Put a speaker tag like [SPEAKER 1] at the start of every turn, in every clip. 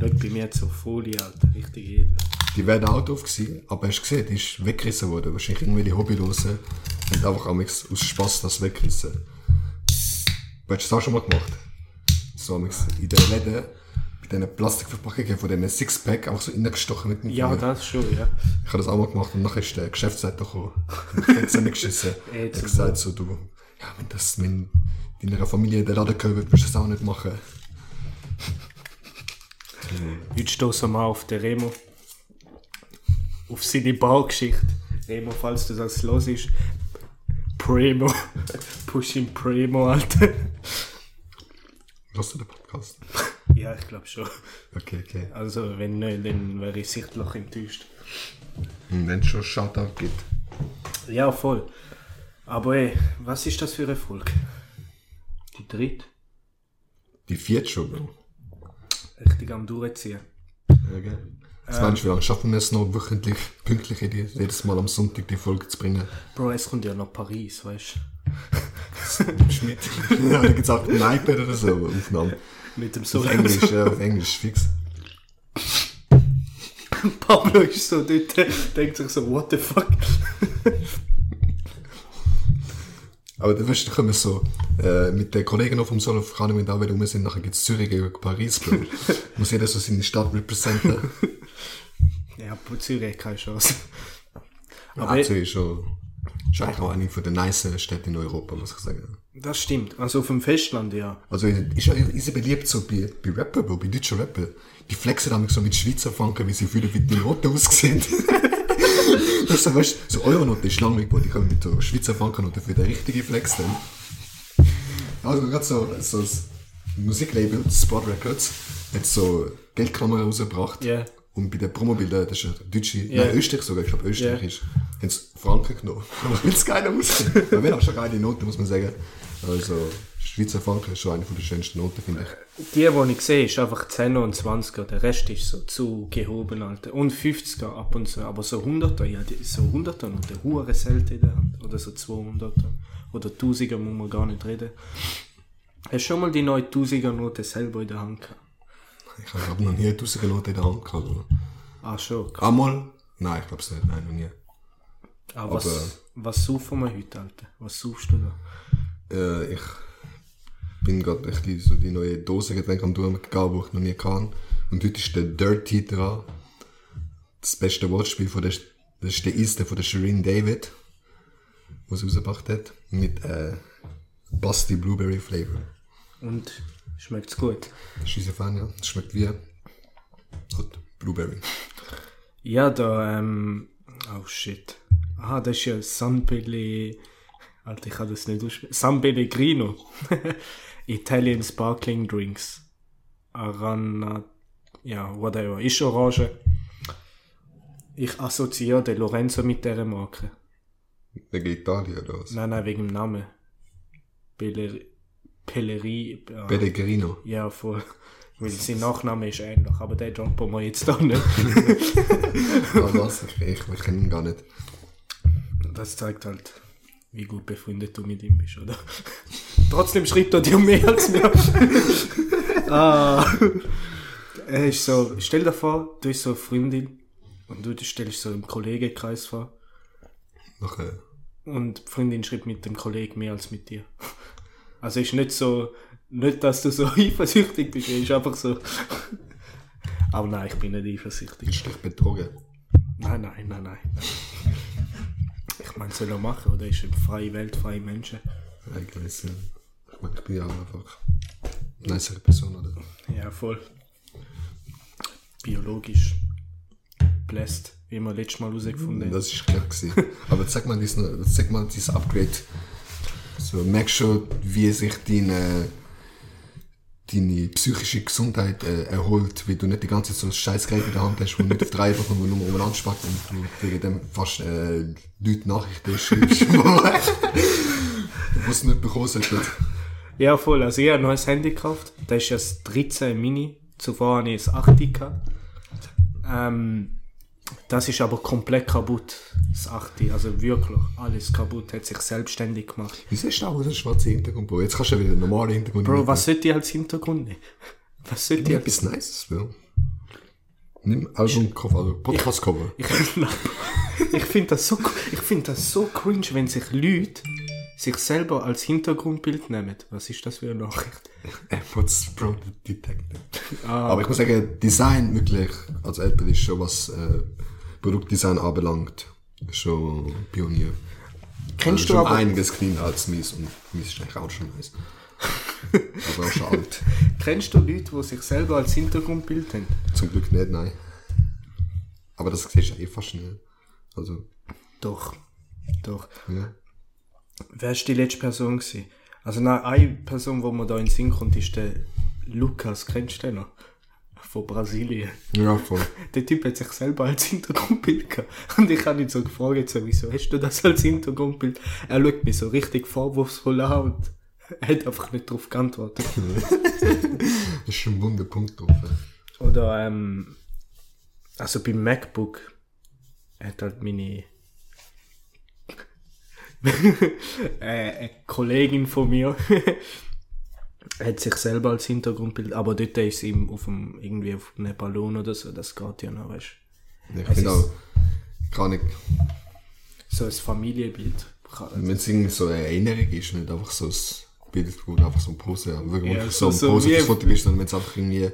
[SPEAKER 1] Schau, bei mir so Folie, Alter. Richtig edel.
[SPEAKER 2] Die wäre auch drauf gewesen, aber hast du gesehen, die ist weggerissen worden. Wahrscheinlich irgendwie die Hobbylosen haben einfach aus Spaß das weggerissen. Du hast das auch schon mal gemacht. So in den Läden, bei diesen Plastikverpackungen von diesen Sixpack, einfach so reingestochen mit dem
[SPEAKER 1] Ja,
[SPEAKER 2] Finger.
[SPEAKER 1] das schon, ja.
[SPEAKER 2] Ich habe das auch mal gemacht und nachher ist der Geschäftsleiter gekommen. Und ich hab's nicht geschissen. Er hat gesagt so, du, ja, wenn das, wenn deiner Familie der Laden gehört, würdest du das auch nicht machen.
[SPEAKER 1] Heute stoßen wir auf den Remo. Auf seine Baugeschichte. Remo, falls du das los ist. Primo. Push him Primo, Alter.
[SPEAKER 2] Hörst du den Podcast?
[SPEAKER 1] Ja, ich glaube schon.
[SPEAKER 2] Okay, okay.
[SPEAKER 1] Also, wenn nicht, dann wäre ich sichtlich enttäuscht.
[SPEAKER 2] Und wenn es schon Shoutout gibt.
[SPEAKER 1] Ja, voll. Aber ey, was ist das für eine Folge? Die dritte?
[SPEAKER 2] Die vierte schon, Bro.
[SPEAKER 1] Richtig am Durchziehen.
[SPEAKER 2] Ja, gell? Jetzt meinst du, wie schaffen wir es noch wöchentlich, pünktlich jedes Mal am Sonntag die Folge zu bringen?
[SPEAKER 1] Bro, es kommt ja nach Paris, weißt
[SPEAKER 2] Schmidt. ja, da gibt es auch ein iPad oder so, Aufnahmen.
[SPEAKER 1] du? Mit dem so
[SPEAKER 2] Auf Englisch, ja, auf Englisch, fix.
[SPEAKER 1] Pablo ist so dort, denkt sich so, what the fuck?
[SPEAKER 2] Aber dann weißt du, wir so, äh, mit den Kollegen noch vom Solof, ich mit da, wir sind, nachher geht's Zürich gegen Paris, Bro. Muss jeder so seine Stadt representen.
[SPEAKER 1] Ja, Zürich keine Chance.
[SPEAKER 2] Aber
[SPEAKER 1] Aber
[SPEAKER 2] Zürich ist schon, eigentlich auch eine von den nice Städten in Europa, muss ich sagen.
[SPEAKER 1] das stimmt. Also auf dem Festland, ja.
[SPEAKER 2] Also ist ja ist ja beliebt so bei, bei Rapper, Bro, bei deutschen Rapper. Die flexen damit so mit Schweizer Franken, wie sie fühlen, wie die Noten aussehen. das ist so, weißt so Euronote ist langweilig, Bro. Die können mit so Schweizer Frankennoten für den richtigen Flex dann. Also gerade so, so das Musiklabel, Spot Records, hat so Geldkamera rausgebracht.
[SPEAKER 1] Ja.
[SPEAKER 2] Und bei den Promobildern, das ist ja deutsche,
[SPEAKER 1] Ja.
[SPEAKER 2] nein, Österreich sogar, ich glaube Österreich
[SPEAKER 1] Ja.
[SPEAKER 2] ist, haben sie Franken genommen. Aber keiner aussehen. Aber wir haben schon geile Noten, muss man sagen. Also, Schweizer Franken ist schon eine von der schönsten Noten, finde ich.
[SPEAKER 1] Die, die ich sehe, ist einfach 10 und 20er. Der Rest ist so zu gehoben, Alter. Und 50er ab und zu. Aber so 100er, ja, so 100er noch, der hure selten in der Hand. Oder so 200er. Oder 1000er muss man gar nicht reden. Hast du schon mal die neue 1000er Note selber in der Hand gehabt?
[SPEAKER 2] Ich habe noch nie eine tausende Note in der Hand gehabt. oder?
[SPEAKER 1] Ah, schon.
[SPEAKER 2] Einmal? Nein, ich glaube es nicht. Nein, noch nie.
[SPEAKER 1] Aber was,
[SPEAKER 2] Aber-
[SPEAKER 1] was saufen wir heute, Alter? Was saufst du da?
[SPEAKER 2] Äh, ich bin gerade echt die, so die neue Dosengetränke am durchgehen, die ich noch nie kann. Und heute ist der Dirty dran. Das beste Wortspiel von der, das ist der erste von der Shireen David, was sie rausgebracht hat. Mit, äh, Basti Blueberry Flavor.
[SPEAKER 1] Und schmeckt's gut?
[SPEAKER 2] Das ist unser Fan, ja. Das schmeckt wie, gut, Blueberry.
[SPEAKER 1] Ja, da, ähm, oh shit. Ah, das ist ja San Pelle, Alter, ich kann das nicht aussprechen. San Pellegrino. Italian Sparkling Drinks. Arana, ja, whatever. Ist orange. Ich assoziiere den Lorenzo mit dieser Marke.
[SPEAKER 2] Wegen Italien oder was?
[SPEAKER 1] Nein, nein, wegen dem Namen. Pelleri, Pelleri, ja,
[SPEAKER 2] Pellegrino.
[SPEAKER 1] ja, voll. Weil sein Nachname ist ähnlich, aber den jumpen wir jetzt da nicht.
[SPEAKER 2] Ah, was? Ich, ich, ich kenne ihn gar nicht.
[SPEAKER 1] Das zeigt halt, wie gut befreundet du mit ihm bist, oder? Trotzdem schreibt er dir mehr als mir. ah. Er ist so, stell dir vor, du bist so eine Freundin und du stellst so im Kollegenkreis vor
[SPEAKER 2] Nachher.
[SPEAKER 1] und die Freundin schreibt mit dem Kollegen mehr als mit dir. Also ist nicht so, nicht, dass du so eifersüchtig bist, ist einfach so. Aber nein, ich bin nicht eifersüchtig.
[SPEAKER 2] Willst du dich betrogen?
[SPEAKER 1] Nein, nein, nein, nein. Meine, soll er machen, oder ist eine freie Welt, freie Menschen?
[SPEAKER 2] Eigentlich, ja. Ich meine, ich bin ja auch einfach eine nice Person, oder?
[SPEAKER 1] Ja, voll. Biologisch. Bläst, wie wir letztes Mal herausgefunden haben.
[SPEAKER 2] Das ist klar gewesen. Aber sag mal, diesen, sag mal dieses Upgrade. So, merkst schon, wie sich deine, deine psychische Gesundheit äh, erholt, weil du nicht die ganze Zeit so ein scheiß Gerät in der Hand hast, wo nicht auf drei Wochen nur umeinander spackt und du wegen dem fast äh, Leute Nachrichten schreibst, wo es nicht bekommen sollten.
[SPEAKER 1] Ja, voll. Also, ich habe ein neues Handy gekauft. Das ist das 13 Mini. Zuvor hatte ich das 8 gehabt. Ähm, das ist aber komplett kaputt, das 8. Also wirklich, alles kaputt. Hat sich selbstständig gemacht.
[SPEAKER 2] Wieso hast du auch einen schwarzen Hintergrund, Bro? Jetzt kannst du ja wieder einen normalen Hintergrund
[SPEAKER 1] Bro, was sollte ich als Hintergrund nehmen? Was sollte ich als...
[SPEAKER 2] etwas Nices, Bro. Nimm Albumcover, also Podcastcover.
[SPEAKER 1] Ich, ich finde das, so, ich find das so cringe, wenn sich Leute sich selber als Hintergrundbild nehmen. Was ist das für eine Nachricht?
[SPEAKER 2] AirPods Pro Detected.
[SPEAKER 1] Ah,
[SPEAKER 2] Aber ich muss sagen, Design wirklich, als Apple ist schon was äh, Produktdesign anbelangt, schon Pionier.
[SPEAKER 1] kennst
[SPEAKER 2] also
[SPEAKER 1] du
[SPEAKER 2] schon
[SPEAKER 1] aber,
[SPEAKER 2] einiges cleaner als mies und mies ist eigentlich auch schon nice. Aber auch schon alt.
[SPEAKER 1] kennst du Leute, die sich selber als Hintergrundbild haben?
[SPEAKER 2] Zum Glück nicht, nein. Aber das siehst du eh fast schnell. Also,
[SPEAKER 1] Doch, doch.
[SPEAKER 2] ja.
[SPEAKER 1] Wer ist die letzte Person gewesen? Also nein, eine Person, wo mir da in den Sinn kommt, ist der Lukas, kennst du den noch? Von Brasilien.
[SPEAKER 2] Ja, voll.
[SPEAKER 1] Der Typ hat sich selber als Hintergrundbild gehabt. Und ich habe ihn so gefragt, so, wieso hast du das als Hintergrundbild? Er schaut mich so richtig vorwurfsvoll an und er hat einfach nicht darauf geantwortet.
[SPEAKER 2] Das ist schon ein wunder Punkt drauf.
[SPEAKER 1] Oder, ähm, also beim MacBook hat halt meine eine Kollegin von mir hat sich selber als Hintergrundbild, aber dort ist ihm auf dem, irgendwie auf einem Ballon oder so, das geht ja noch, weißt
[SPEAKER 2] Ich
[SPEAKER 1] Es
[SPEAKER 2] finde auch, gar nicht,
[SPEAKER 1] So ein Familienbild.
[SPEAKER 2] wenn es irgendwie so eine Erinnerung ist, nicht einfach so ein Bild, wo du einfach so ein Pose, ja, wirklich
[SPEAKER 1] Ja,
[SPEAKER 2] so,
[SPEAKER 1] so-
[SPEAKER 2] ein fürs Foto bist, sondern wenn es einfach irgendwie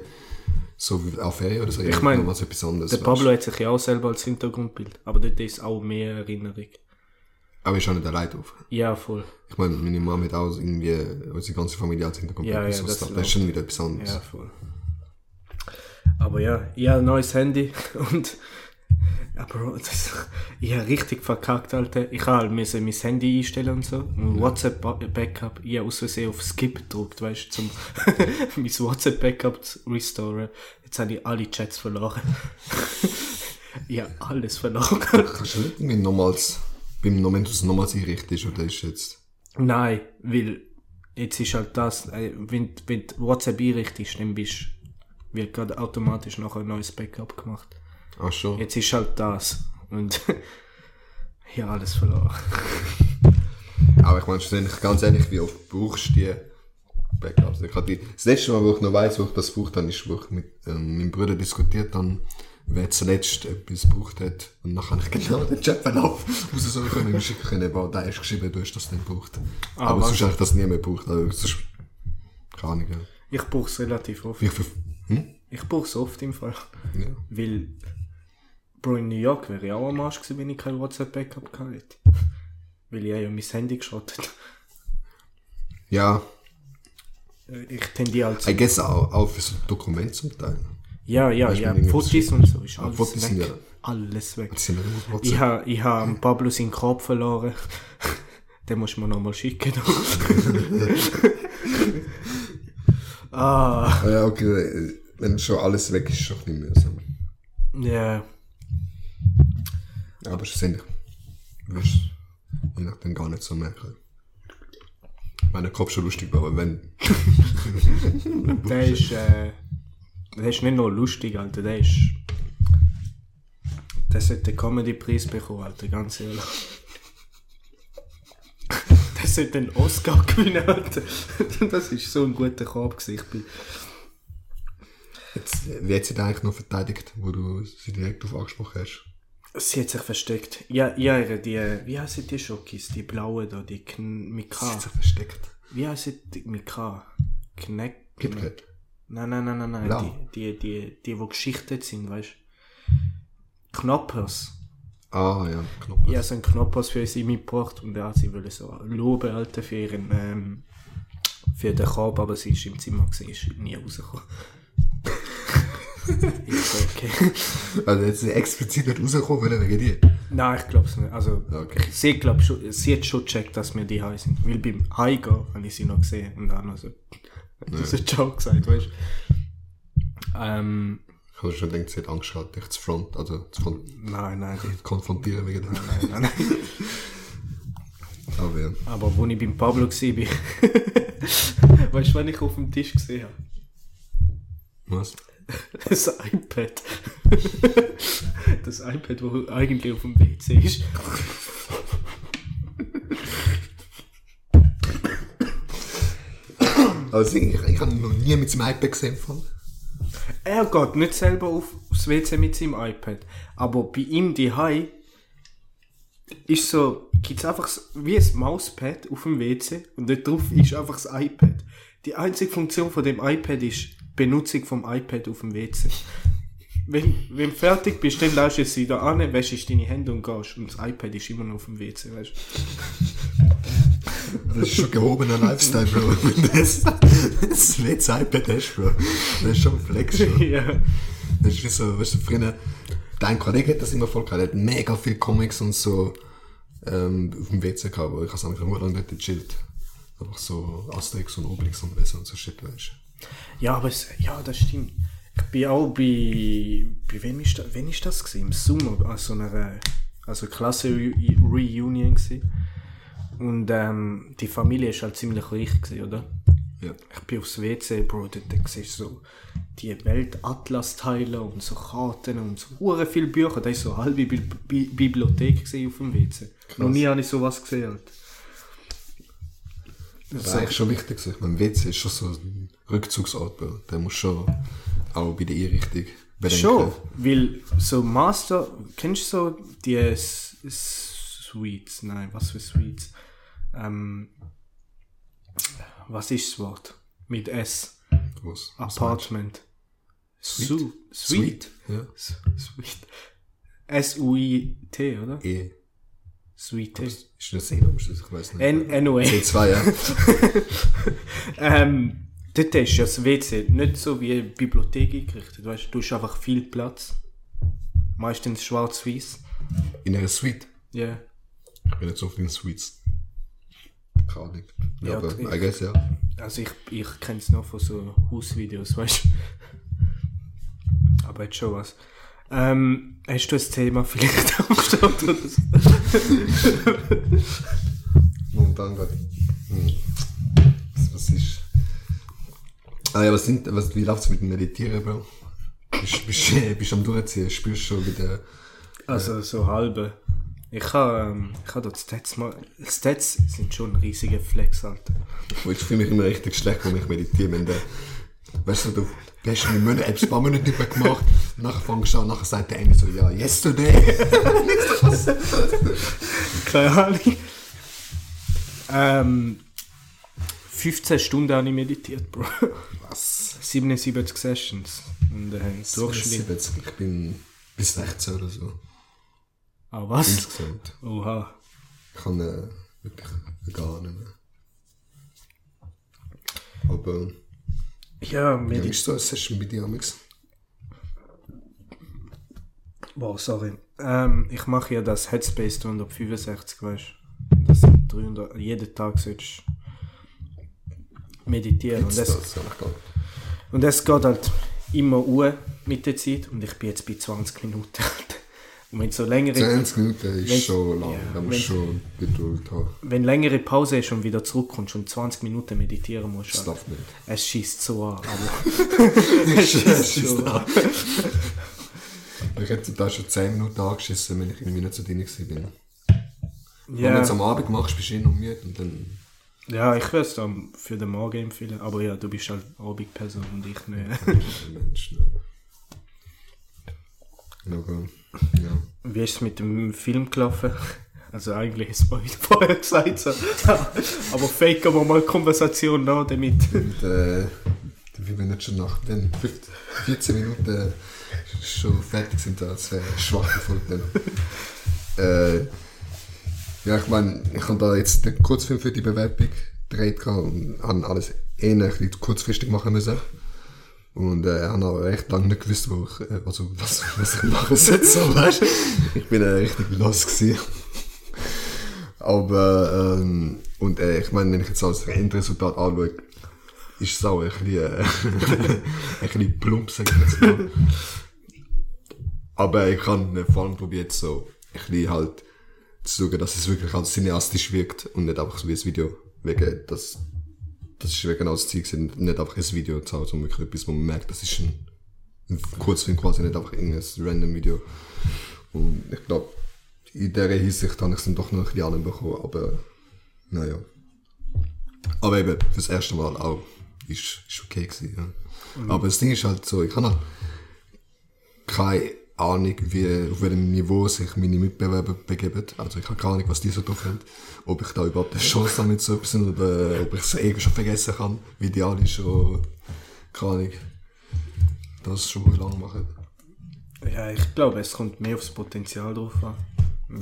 [SPEAKER 2] so wie auf Ferien oder so,
[SPEAKER 1] Ich mein,
[SPEAKER 2] was etwas anderes.
[SPEAKER 1] Der
[SPEAKER 2] weißt.
[SPEAKER 1] Pablo hat sich ja auch selber als Hintergrundbild, aber dort ist auch mehr Erinnerung.
[SPEAKER 2] Aber ich auch nicht allein drauf.
[SPEAKER 1] Ja, voll.
[SPEAKER 2] Ich meine, meine Mama hat auch irgendwie unsere ganze Familie als Hintergrund.
[SPEAKER 1] Ja, ja,
[SPEAKER 2] so
[SPEAKER 1] das
[SPEAKER 2] das ist schon wieder etwas anderes.
[SPEAKER 1] Ja, voll. Aber ja, ich habe ein neues Handy und aber das, ich habe richtig verkackt, Alter. Ich habe halt müssen mein Handy einstellen und so. Und WhatsApp Ba- Backup, ich habe aus Versehen auf Skip gedrückt, weißt du, zum mein WhatsApp Backup zu restoren. Jetzt habe ich alle Chats verloren. ich habe alles verloren.
[SPEAKER 2] Kannst du nicht irgendwie nochmals, beim Moment, was nochmals einrichtest, oder ist jetzt,
[SPEAKER 1] Nein, weil jetzt ist halt das, äh, wenn, wenn du WhatsApp einrichtest, dann bist, wird gerade automatisch noch ein neues Backup gemacht.
[SPEAKER 2] ach schon.
[SPEAKER 1] Jetzt ist halt das. Und ja, alles verloren.
[SPEAKER 2] Aber ich meine, schlussendlich, ganz ehrlich, wie oft brauchst du die Backups? Ich die, das letzte Mal, wo ich noch weiss, wo ich das gebraucht habe, ist, wo ich mit ähm, meinem Bruder diskutiert habe, wer zuletzt etwas gebraucht hat. Und dann habe ich genau den Chatverlauf raus so können und schicken können, aber da hast geschrieben, du hast das nicht gebraucht. aber
[SPEAKER 1] was?
[SPEAKER 2] sonst habe ich das nie mehr gebraucht. Also, sonst, keine Ahnung, ja.
[SPEAKER 1] Ich brauche es relativ oft.
[SPEAKER 2] Viel, hm?
[SPEAKER 1] Ich brauche es oft im Fall.
[SPEAKER 2] Ja.
[SPEAKER 1] Weil, Bro, in New York wäre ich auch am Arsch gewesen, wenn ich kein WhatsApp-Backup hätte. Weil ich ja mein Handy geschrottet.
[SPEAKER 2] ja,
[SPEAKER 1] Ich tendiere halt
[SPEAKER 2] I guess auch, auch für so Dokumente zum Teil.
[SPEAKER 1] Ja, ja,
[SPEAKER 2] du,
[SPEAKER 1] ja. Fotos und so ist alles
[SPEAKER 2] Fotos
[SPEAKER 1] weg.
[SPEAKER 2] ja-
[SPEAKER 1] Alles weg. Ich habe ich ha Pablo seinen Korb verloren. Den muss man nochmal schicken. ah,
[SPEAKER 2] Ah, ja, okay, wenn schon alles weg ist, ist schon ein bisschen mühsam.
[SPEAKER 1] ja.
[SPEAKER 2] Aber schlussendlich wirst du je nachdem gar nicht so merken. Mein Kopf schon lustig war, aber wenn.
[SPEAKER 1] Der ist, äh, der ist nicht nur lustig, Alter. Der ist. Der sollte den Comedy-Preis bekommen, Alter, ganz ehrlich. Der sollte den Oscar gewinnen, Alter. Das ist so ein guter Korb. Ich bin
[SPEAKER 2] Jetzt, wie hat sie da eigentlich noch verteidigt, wo du sie direkt auf angesprochen hast?
[SPEAKER 1] Sie hat sich versteckt. Ja, ja, die, wie heißen die Schokis? Die blauen da, die Kn mit
[SPEAKER 2] Sie hat sich versteckt.
[SPEAKER 1] Wie heißen die mit K? Kneck.
[SPEAKER 2] KitKat.
[SPEAKER 1] Nein, nein, nein, nein, nein.
[SPEAKER 2] Blau.
[SPEAKER 1] Die, die, die, die, die geschichtet sind, weißt du? Knoppers.
[SPEAKER 2] Ah, ja.
[SPEAKER 1] Ich habe so einen Knoppers für sie mitgebracht und ja, sie wollen so loben, Alter, für ihren, ähm, für den Korb, aber sie ist im Zimmer gewesen, ist nie rausgekommen. ich so, okay.
[SPEAKER 2] Also jetzt ist sie explizit nicht rausgekommen, weil er wegen dir.
[SPEAKER 1] Nein, ich glaube es nicht. Also,
[SPEAKER 2] Okay.
[SPEAKER 1] sie, glaub schon, sie hat schon gecheckt, dass wir die high sind. Weil beim Heimgehen habe ich sie noch gesehen und dann noch so, das ist Ciao gesagt, weißt du. Ähm,
[SPEAKER 2] Ich habe schon gedacht, sie hat Angst gehabt, dich zu front, also zu kon
[SPEAKER 1] nein, nein,
[SPEAKER 2] konfrontieren wegen dem.
[SPEAKER 1] nein, nein, nein.
[SPEAKER 2] Aber ja.
[SPEAKER 1] Aber wo ich beim Pablo war, weißt du, wann ich auf dem Tisch gesehen habe?
[SPEAKER 2] Was?
[SPEAKER 1] Das iPad. Das iPad, wo eigentlich auf dem WC ist.
[SPEAKER 2] Also ich, ich habe ihn noch nie mit seinem iPad gesehen.
[SPEAKER 1] Er geht nicht selber auf, aufs WC mit seinem iPad. Aber bei ihm die Hai ist so, gibt's einfach so, wie ein Mauspad auf dem WC und dort drauf ist einfach das iPad. Die einzige Funktion von dem iPad ist Benutzung vom iPad auf dem WC. Wenn, wenn du fertig bist, dann lässt du es wieder an, wäschst deine Hände und gehst. Und das iPad ist immer noch auf dem WC, weißt
[SPEAKER 2] Das ist schon gehobener Lifestyle, Bro. Wenn du das, das iPad Bro. Das ist schon ein Flex,
[SPEAKER 1] du?
[SPEAKER 2] schon.
[SPEAKER 1] ja.
[SPEAKER 2] Das ist wie so, weißt du, früher, dein Kollege hat das immer voll gehabt, er hat mega viel Comics und so, ähm, auf dem WC gehabt, aber ich habe es nur lange dort gechillt. Einfach so Asterix und Obelix und so und so shit, weißt
[SPEAKER 1] Ja, aber es, ja, das stimmt. Ich bin auch bei, bei wem ist das, wann ist das gewesen? Im Sommer, also einer, also Klasse Reunion gewesen. Und, ähm, die Familie ist halt ziemlich reich gewesen, oder?
[SPEAKER 2] Ja.
[SPEAKER 1] Ich bin aufs WC, Bro, dort siehst du so die Weltatlas-Teile und so Karten und so hure viele Bücher. Das war so eine halbe Bi Bi Bibliothek auf dem WC. Noch nie habe ich sowas gesehen. Halt.
[SPEAKER 2] Das ist eigentlich schon wichtig. Ich meine, WC ist schon so ein Rückzugsort, Bro. Der muss schon auch bei der Einrichtung bedenken.
[SPEAKER 1] Schon, weil so Master, kennst du so die S Suites? Nein, was für Suites? Ähm, was ist das Wort? Mit S.
[SPEAKER 2] Was?
[SPEAKER 1] Apartment.
[SPEAKER 2] Suite?
[SPEAKER 1] Su.
[SPEAKER 2] Ja.
[SPEAKER 1] Suite. S-U-I-T, oder?
[SPEAKER 2] E.
[SPEAKER 1] Suite.
[SPEAKER 2] Ist das E ist das? Ich weiß nicht.
[SPEAKER 1] N anyway.
[SPEAKER 2] C2, ja.
[SPEAKER 1] Ähm, dort ist ja das WC nicht so wie eine Bibliothek eingerichtet. Weißt, du hast einfach viel Platz. Meistens schwarz-weiß.
[SPEAKER 2] In einer Suite.
[SPEAKER 1] Ja.
[SPEAKER 2] Ich bin nicht so viel in Suites. Keine Ahnung. Ja,
[SPEAKER 1] Ja,
[SPEAKER 2] aber
[SPEAKER 1] ich-
[SPEAKER 2] I guess, ja.
[SPEAKER 1] Also ich, ich kenne es noch von so Hausvideos, weißt du. Aber jetzt schon was. Ähm, hast du ein Thema vielleicht am Start oder so?
[SPEAKER 2] Momentan gerade. Hm. Was, was ist. Ah ja, was sind, was, wie läuft's mit dem Meditieren, Bro? Bist, bist, bist am Durchziehen, spürst schon wieder.
[SPEAKER 1] Also so halbe. Ich habe ähm, ich habe dort Stats mal. Stats sind schon ein riesiger Flex, Alter.
[SPEAKER 2] Ich fühle mich immer richtig schlecht, wenn ich meditiere. Wenn der, weißt du, du hast eine Monat, ein paar Monate nicht mehr gemacht, nachher fängst du an, nachher sagt der eine so, ja, yesterday.
[SPEAKER 1] Keine Ahnung. Ähm, 15 Stunden habe ich meditiert, Bro.
[SPEAKER 2] Was?
[SPEAKER 1] 77 Sessions. Und äh, Durchschnitt.
[SPEAKER 2] 70. Ich bin bis 16 oder so.
[SPEAKER 1] Ah, was?
[SPEAKER 2] Insgesamt.
[SPEAKER 1] Oha.
[SPEAKER 2] Ich kann äh, wirklich gar nicht mehr. Aber,
[SPEAKER 1] Ja,
[SPEAKER 2] wie
[SPEAKER 1] meditiert.
[SPEAKER 2] ist so eine Session bei dir, Amix?
[SPEAKER 1] Boah, sorry. Ähm, ich mache ja das Headspace 365, weißt du? Das sind 300. Jeden Tag sollst du meditieren. Und
[SPEAKER 2] Gibt's
[SPEAKER 1] das,
[SPEAKER 2] das? Glaube.
[SPEAKER 1] und es geht halt immer uhr mit der Zeit. Und ich bin jetzt bei 20 Minuten. Und wenn so längere,
[SPEAKER 2] 20 Minuten ist schon lang,
[SPEAKER 1] ja,
[SPEAKER 2] da musst schon Geduld haben.
[SPEAKER 1] wenn längere Pause ist und wieder zurückkommst und 20 Minuten meditieren musst,
[SPEAKER 2] Das darf nicht.
[SPEAKER 1] es schießt so an. Aber es schießt so an.
[SPEAKER 2] Ich hätte da schon 10 Minuten angeschissen, wenn ich irgendwie nicht so drin bin. Wenn du
[SPEAKER 1] Ja,
[SPEAKER 2] es am Abend machst, bist du eh noch müde und dann...
[SPEAKER 1] ja, ich würde es dann für den Morgen empfehlen. Aber ja, du bist halt Abendperson und ich nicht.
[SPEAKER 2] Mensch, ne. Aber, ja.
[SPEAKER 1] Wie ist es mit dem Film gelaufen? Also eigentlich ist es mal wieder vorher gesagt. So. Aber faken wir mal Konversation nach damit.
[SPEAKER 2] Und, äh, wie wenn nicht schon nach den 15, 14 Minuten schon fertig sind, das wäre schwach gefunden. äh, ja, ich meine, ich habe da jetzt den Kurzfilm für die Bewerbung gedreht und habe alles eh ein bisschen kurzfristig machen müssen. Und äh, habe auch recht lange nicht gewusst, wo ich, äh, also, was, was ich machen sollte. So, weißt? Ich bin äh, richtig los gewesen. Aber, ähm, und äh, ich meine, wenn ich jetzt das Endresultat anschaue, ist es auch ein bisschen, äh, ein bisschen plump, sag ich jetzt mal. Aber ich kann äh, vor allem probiert so ein bisschen halt zu schauen, dass es wirklich als cineastisch wirkt und nicht einfach so wie ein Video. Wegen, das, das ist wegen als Ziel gewesen, nicht einfach ein Video zu haben, sondern wirklich etwas, wo man merkt, das ist ein, ein Kurzfilm quasi, nicht einfach irgendein random Video. Und ich glaube, in dieser Hinsicht habe ich es dann doch noch ein bisschen anbekommen, aber naja. Aber eben, fürs erste Mal auch ist, ist okay gewesen, ja. Aber das Ding ist halt so, ich habe halt keine Ahnung, wie, auf welchem Niveau sich meine Mitbewerber begeben. Also ich habe keine Ahnung, was die so drauf haben. Ob ich da überhaupt eine Chance habe mit so etwas oder ob ich es irgendwie schon vergessen kann, wie die alle schon, keine Ahnung, das schon mal lange machen.
[SPEAKER 1] Ja, ich glaube, es kommt mehr aufs Potenzial drauf an.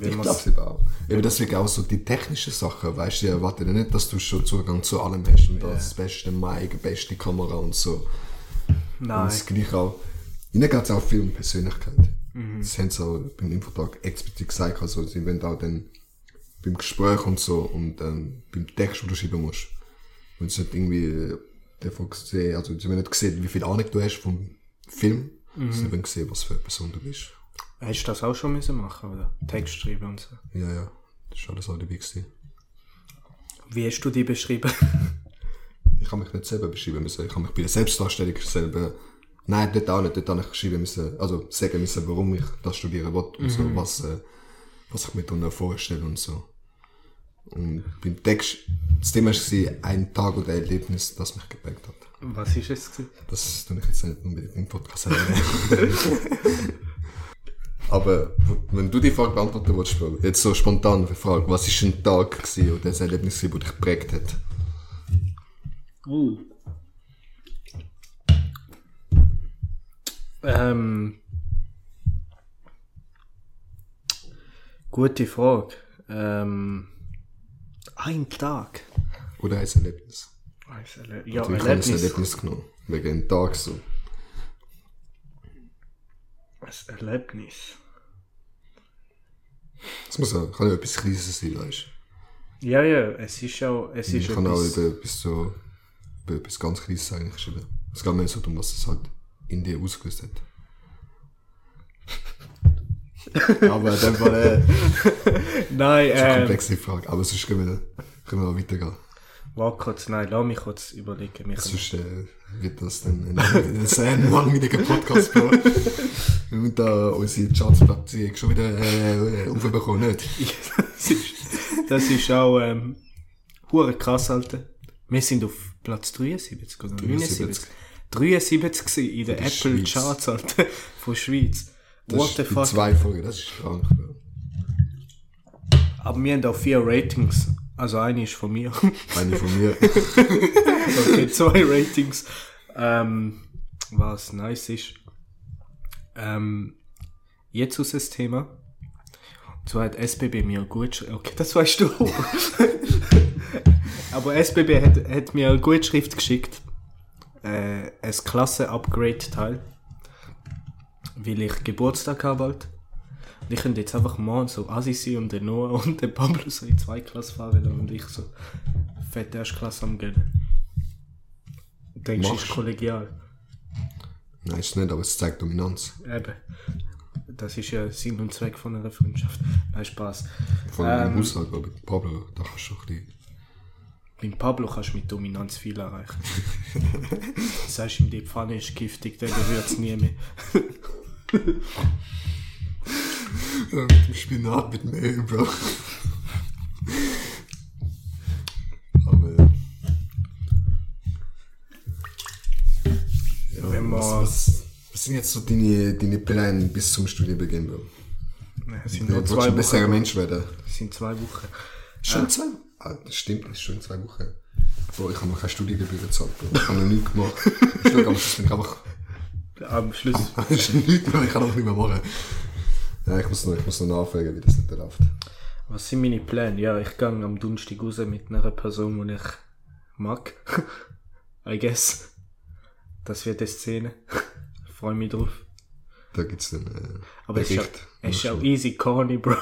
[SPEAKER 2] Ich glaube es auch. Eben deswegen auch so die technischen Sachen, weißt du, ich erwarte ja nicht, dass du schon Zugang zu allem hast und das beste Mic, beste Kamera und so. Und
[SPEAKER 1] Nein.
[SPEAKER 2] das gleich auch. Ihnen geht es auch viel um Persönlichkeit. Das haben sie auch beim Infotag explizit gesagt. Also, sie wollen auch dann beim Gespräch und so und ähm, beim Text, den du schreiben musst. Wenn sie nicht irgendwie äh, davon sehen, also sie wollen nicht sehen, wie viel Ahnung du hast vom Film. Sie wollen sehen, was für eine Person du bist.
[SPEAKER 1] Hast du das auch schon müssen machen, oder? Text schreiben und so.
[SPEAKER 2] Ja, ja. Das ist alles auch dabei gewesen.
[SPEAKER 1] Wie hast du die beschrieben?
[SPEAKER 2] Ich habe mich nicht selber beschreiben müssen. Ich habe mich bei der Selbstdarstellung selber. Nein, dort auch nicht. Dort habe ich schreiben müssen, also sagen müssen, warum ich das studieren will und so, was, äh, was ich mir darunter vorstelle und so. Und beim Text, das Thema war ein Tag oder ein Erlebnis, das mich geprägt hat.
[SPEAKER 1] Was ist es? gewesen?
[SPEAKER 2] Das tue ich jetzt nicht unbedingt im Podcast. Aber wenn du die Frage beantworten willst, jetzt so spontan die Frage, was ist ein Tag gewesen oder ein Erlebnis, gewesen, das dich geprägt hat?
[SPEAKER 1] Uh. Ähm. Gute Frage. Ähm. Ein Tag.
[SPEAKER 2] Oder ein Erlebnis?
[SPEAKER 1] Ein Erle ja,
[SPEAKER 2] Also ich habe ein
[SPEAKER 1] Erlebnis.
[SPEAKER 2] Erlebnis genommen. Wegen einem Tag so.
[SPEAKER 1] Ein Erlebnis.
[SPEAKER 2] Es muss auch, kann ja etwas Kleines sein, weißt
[SPEAKER 1] Ja, ja, es ist auch, es
[SPEAKER 2] du.
[SPEAKER 1] ist
[SPEAKER 2] Ich kann auch über etwas so, über etwas ganz Kleines eigentlich schreiben. Es geht mehr so darum, was es halt in dir ausgelöst hat. Aber in dem Fall, äh,
[SPEAKER 1] Nein,
[SPEAKER 2] ist eine
[SPEAKER 1] ähm,
[SPEAKER 2] komplexe Frage. Aber sonst können wir, können wir auch weitergehen.
[SPEAKER 1] warte kurz, nein, lass mich kurz überlegen. Wir können-
[SPEAKER 2] Sonst äh, wird das dann ein, sehr langweiliger Podcast, Bro. Und da unsere Chartsplatzierung schon wieder äh, aufbekommen, nicht?
[SPEAKER 1] das, ist, das ist auch, ähm, hure krass, Alter. Wir sind auf Platz 73 oder 79. 73 gewesen in der
[SPEAKER 2] der
[SPEAKER 1] Apple
[SPEAKER 2] Schweiz.
[SPEAKER 1] Charts, Alter, von Schweiz.
[SPEAKER 2] Das
[SPEAKER 1] What
[SPEAKER 2] ist
[SPEAKER 1] the fuck?
[SPEAKER 2] zwei Folgen, das ist krank.
[SPEAKER 1] Aber wir haben auch vier Ratings. Also eine ist von mir.
[SPEAKER 2] Eine von mir.
[SPEAKER 1] okay, zwei Ratings. Ähm, was nice ist. Ähm, jetzt aus das Thema. Und zwar hat SBB mir gut Okay, das weißt du. Aber SBB hat, hat mir eine Gutschrift geschickt. Äh, ein Klasse-Upgrade-Teil. Weil ich Geburtstag habe bald. Und ich könnte jetzt einfach morgen so Assi sein und den Noah und den Pablo so in zwei Klassen fahren und ich so fette Erstklasse am Geld. Denkst du, ist kollegial?
[SPEAKER 2] Nein, ist nicht, aber es zeigt Dominanz.
[SPEAKER 1] Eben. Das ist ja Sinn und Zweck von einer Freundschaft. Nein, Spaß.
[SPEAKER 2] Vor allem
[SPEAKER 1] Ähm.
[SPEAKER 2] Haushalt, aber Pablo, da kannst du ein bisschen...
[SPEAKER 1] Beim Pablo kannst du mit Dominanz viel erreichen. Sagst ihm, die Pfanne ist giftig, dann wird es nie mehr.
[SPEAKER 2] Ja, mit dem Spinat mit Mehl, Bro. aber... äh, Ja,
[SPEAKER 1] Wenn
[SPEAKER 2] was,
[SPEAKER 1] man-
[SPEAKER 2] was, was sind jetzt so deine, deine Pläne bis zum Studienbeginn, Bro?
[SPEAKER 1] Es sind nur zwei
[SPEAKER 2] ein besserer
[SPEAKER 1] Wochen.
[SPEAKER 2] Mensch werden.
[SPEAKER 1] Es sind zwei Wochen.
[SPEAKER 2] Schon zwei? Ah, das stimmt, das ist schon in zwei Wochen. Boah, ich habe noch keine Studiengebühren gezahlt, Bro. Ich habe noch nichts gemacht. Stimmt, aber das bin ich einfach...
[SPEAKER 1] Am Schluss.
[SPEAKER 2] Das ist nichts mehr, ich kann auch nicht mehr machen. Ja, ich muss noch, ich muss noch nachfragen, wie das nicht läuft.
[SPEAKER 1] Was sind meine Pläne? Ja, ich gehe am Donnerstag raus mit einer Person, die ich mag. I guess. Das wird eine Szene. Freue mich drauf.
[SPEAKER 2] Da gibt's dann, äh,
[SPEAKER 1] Aber es ist,
[SPEAKER 2] Bericht.
[SPEAKER 1] es ist auch easy corny, Bro.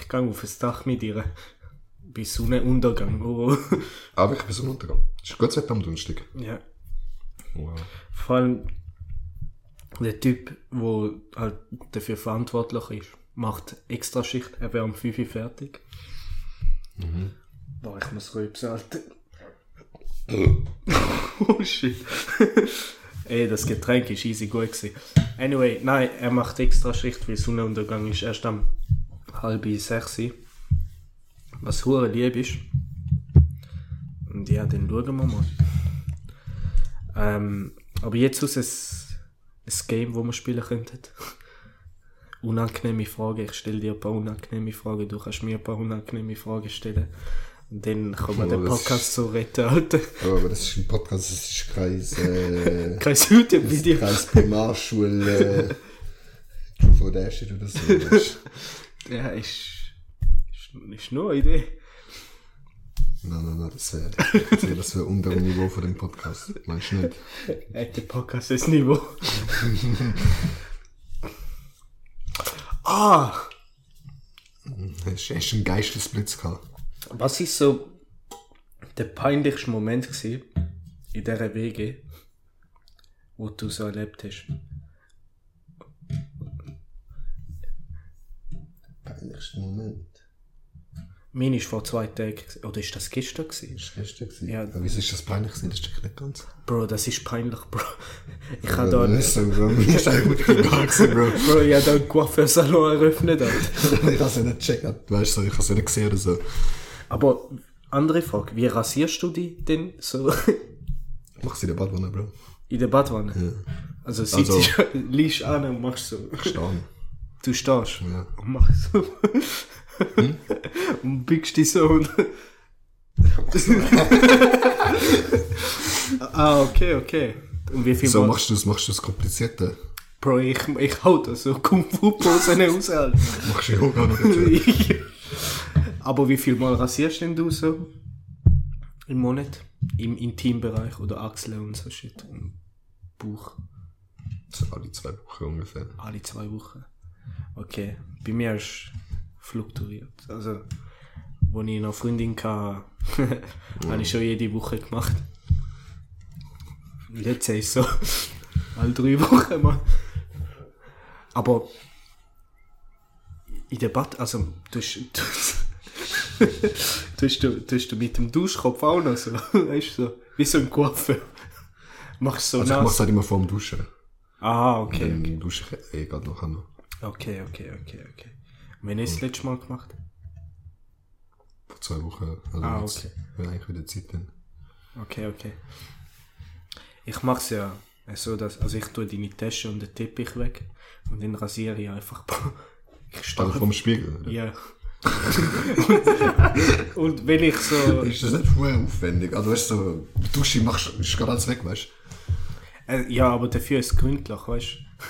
[SPEAKER 1] Ich gehe auf das Dach mit ihr. Bis Sonnenuntergang. Oh.
[SPEAKER 2] Aber ich bin so untergegangen. Es ist gutes Wetter am Donnerstag.
[SPEAKER 1] ja.
[SPEAKER 2] Wow.
[SPEAKER 1] Vor allem der Typ, der halt dafür verantwortlich ist, macht extra Schicht. Er wäre um 5 Uhr fertig. Boah, ich muss rülpsen, Alter. oh shit. Ey, das Getränk ist easy gut gewesen. Anyway, nein, er macht extra Schicht, weil Sonnenuntergang ist erst am halb sechs. Was hure lieb ist. Und ja, dann schauen wir mal. Ähm, aber jetzt aus ein, ein Game, wo wir spielen könnten. Unangenehme Frage. Ich stelle dir ein paar unangenehme Fragen. Du kannst mir ein paar unangenehme Fragen stellen. Und dann kann man
[SPEAKER 2] Oh,
[SPEAKER 1] den Podcast so retten, Alter.
[SPEAKER 2] Ja, aber das ist ein Podcast, das ist kein, äh,
[SPEAKER 1] Kein YouTube-Video.
[SPEAKER 2] kein Primarschule, äh, von der ersten oder so.
[SPEAKER 1] Ja, ist, ist, ist nur eine Idee.
[SPEAKER 2] Nein, nein, nein, das wäre, das wäre unter dem Niveau von dem Podcast. Meinst du nicht?
[SPEAKER 1] Hat der Podcast das Niveau? ah!
[SPEAKER 2] Hast du hast einen Geistesblitz gehabt?
[SPEAKER 1] Was ist so der peinlichste Moment gewesen in dieser WG, wo du so erlebt hast?
[SPEAKER 2] Peinlichster Moment.
[SPEAKER 1] Meine ist vor zwei Tagen, oder ist das gestern gewesen?
[SPEAKER 2] Das war gestern. gewesen.
[SPEAKER 1] Ja.
[SPEAKER 2] Aber wieso ist das peinlich gewesen? Das checkt nicht ganz.
[SPEAKER 1] Bro, das ist peinlich, Bro. Ich habe da,
[SPEAKER 2] ist so, Bro. Mir ist eigentlich egal gewesen, Bro.
[SPEAKER 1] Bro, ich habe da einen Coiffeursalon eröffnet. Alter.
[SPEAKER 2] ich habe es ja nicht gecheckt. Weißt du, ich habe es ja nicht gesehen oder so.
[SPEAKER 1] Aber andere Frage, wie rasierst du dich denn so
[SPEAKER 2] Mach sie in der Badwanne, Bro.
[SPEAKER 1] in der Badwanne? Also sitzt
[SPEAKER 2] Also-
[SPEAKER 1] du, liegst an und machst so.
[SPEAKER 2] Stehen.
[SPEAKER 1] Du stehst
[SPEAKER 2] Ja.
[SPEAKER 1] und machst so. Und biegst dich so und. ah, okay, okay. Und wie viel
[SPEAKER 2] So
[SPEAKER 1] Mal-
[SPEAKER 2] machst du es, machst du es komplizierter.
[SPEAKER 1] Bro, ich, ich hau da so Kung Fu Posen raus, Alter.
[SPEAKER 2] Machst du Yoga noch dazu.
[SPEAKER 1] Aber wie viel Mal rasierst denn du so? Im Monat? Im Intimbereich oder Achseln und so shit? Und Bauch?
[SPEAKER 2] So alle zwei Wochen ungefähr.
[SPEAKER 1] Alle zwei Wochen. Okay. Bei mir ist fluktuiert. Also, wo ich noch Freundin hatte, habe ich schon jede Woche gemacht. Jetzt ist es so. Alle drei Wochen mal. Aber in der Bad, also du hast, du, tust du, tust du mit dem Duschkopf auch noch so, weißt du, so, wie so ein Coiffeur. Machst so
[SPEAKER 2] Also ich
[SPEAKER 1] nass.
[SPEAKER 2] mach's halt immer vor dem Duschen.
[SPEAKER 1] Ah, okay,
[SPEAKER 2] Dann
[SPEAKER 1] okay.
[SPEAKER 2] dusche ich eh gerade noch. noch.
[SPEAKER 1] Okay, okay, okay, okay. Und Wann hast du das letzte Mal gemacht?
[SPEAKER 2] Vor zwei Wochen. Also
[SPEAKER 1] Ah,
[SPEAKER 2] jetzt
[SPEAKER 1] okay.
[SPEAKER 2] wäre eigentlich wieder Zeit dann.
[SPEAKER 1] Okay, okay. Ich mach's ja so, dass, also ich tue deine Tasche und den Teppich weg und dann rasiere ich einfach. Ich
[SPEAKER 2] Also
[SPEAKER 1] stehe.
[SPEAKER 2] vom Spiegel. oder?
[SPEAKER 1] Ja. und wenn ich so.
[SPEAKER 2] Ist das nicht voll aufwendig? Also weißt du, so, die Dusche machst ist gerade alles weg, weißt
[SPEAKER 1] Äh, ja, aber dafür ist es gründlich, weißt
[SPEAKER 2] du?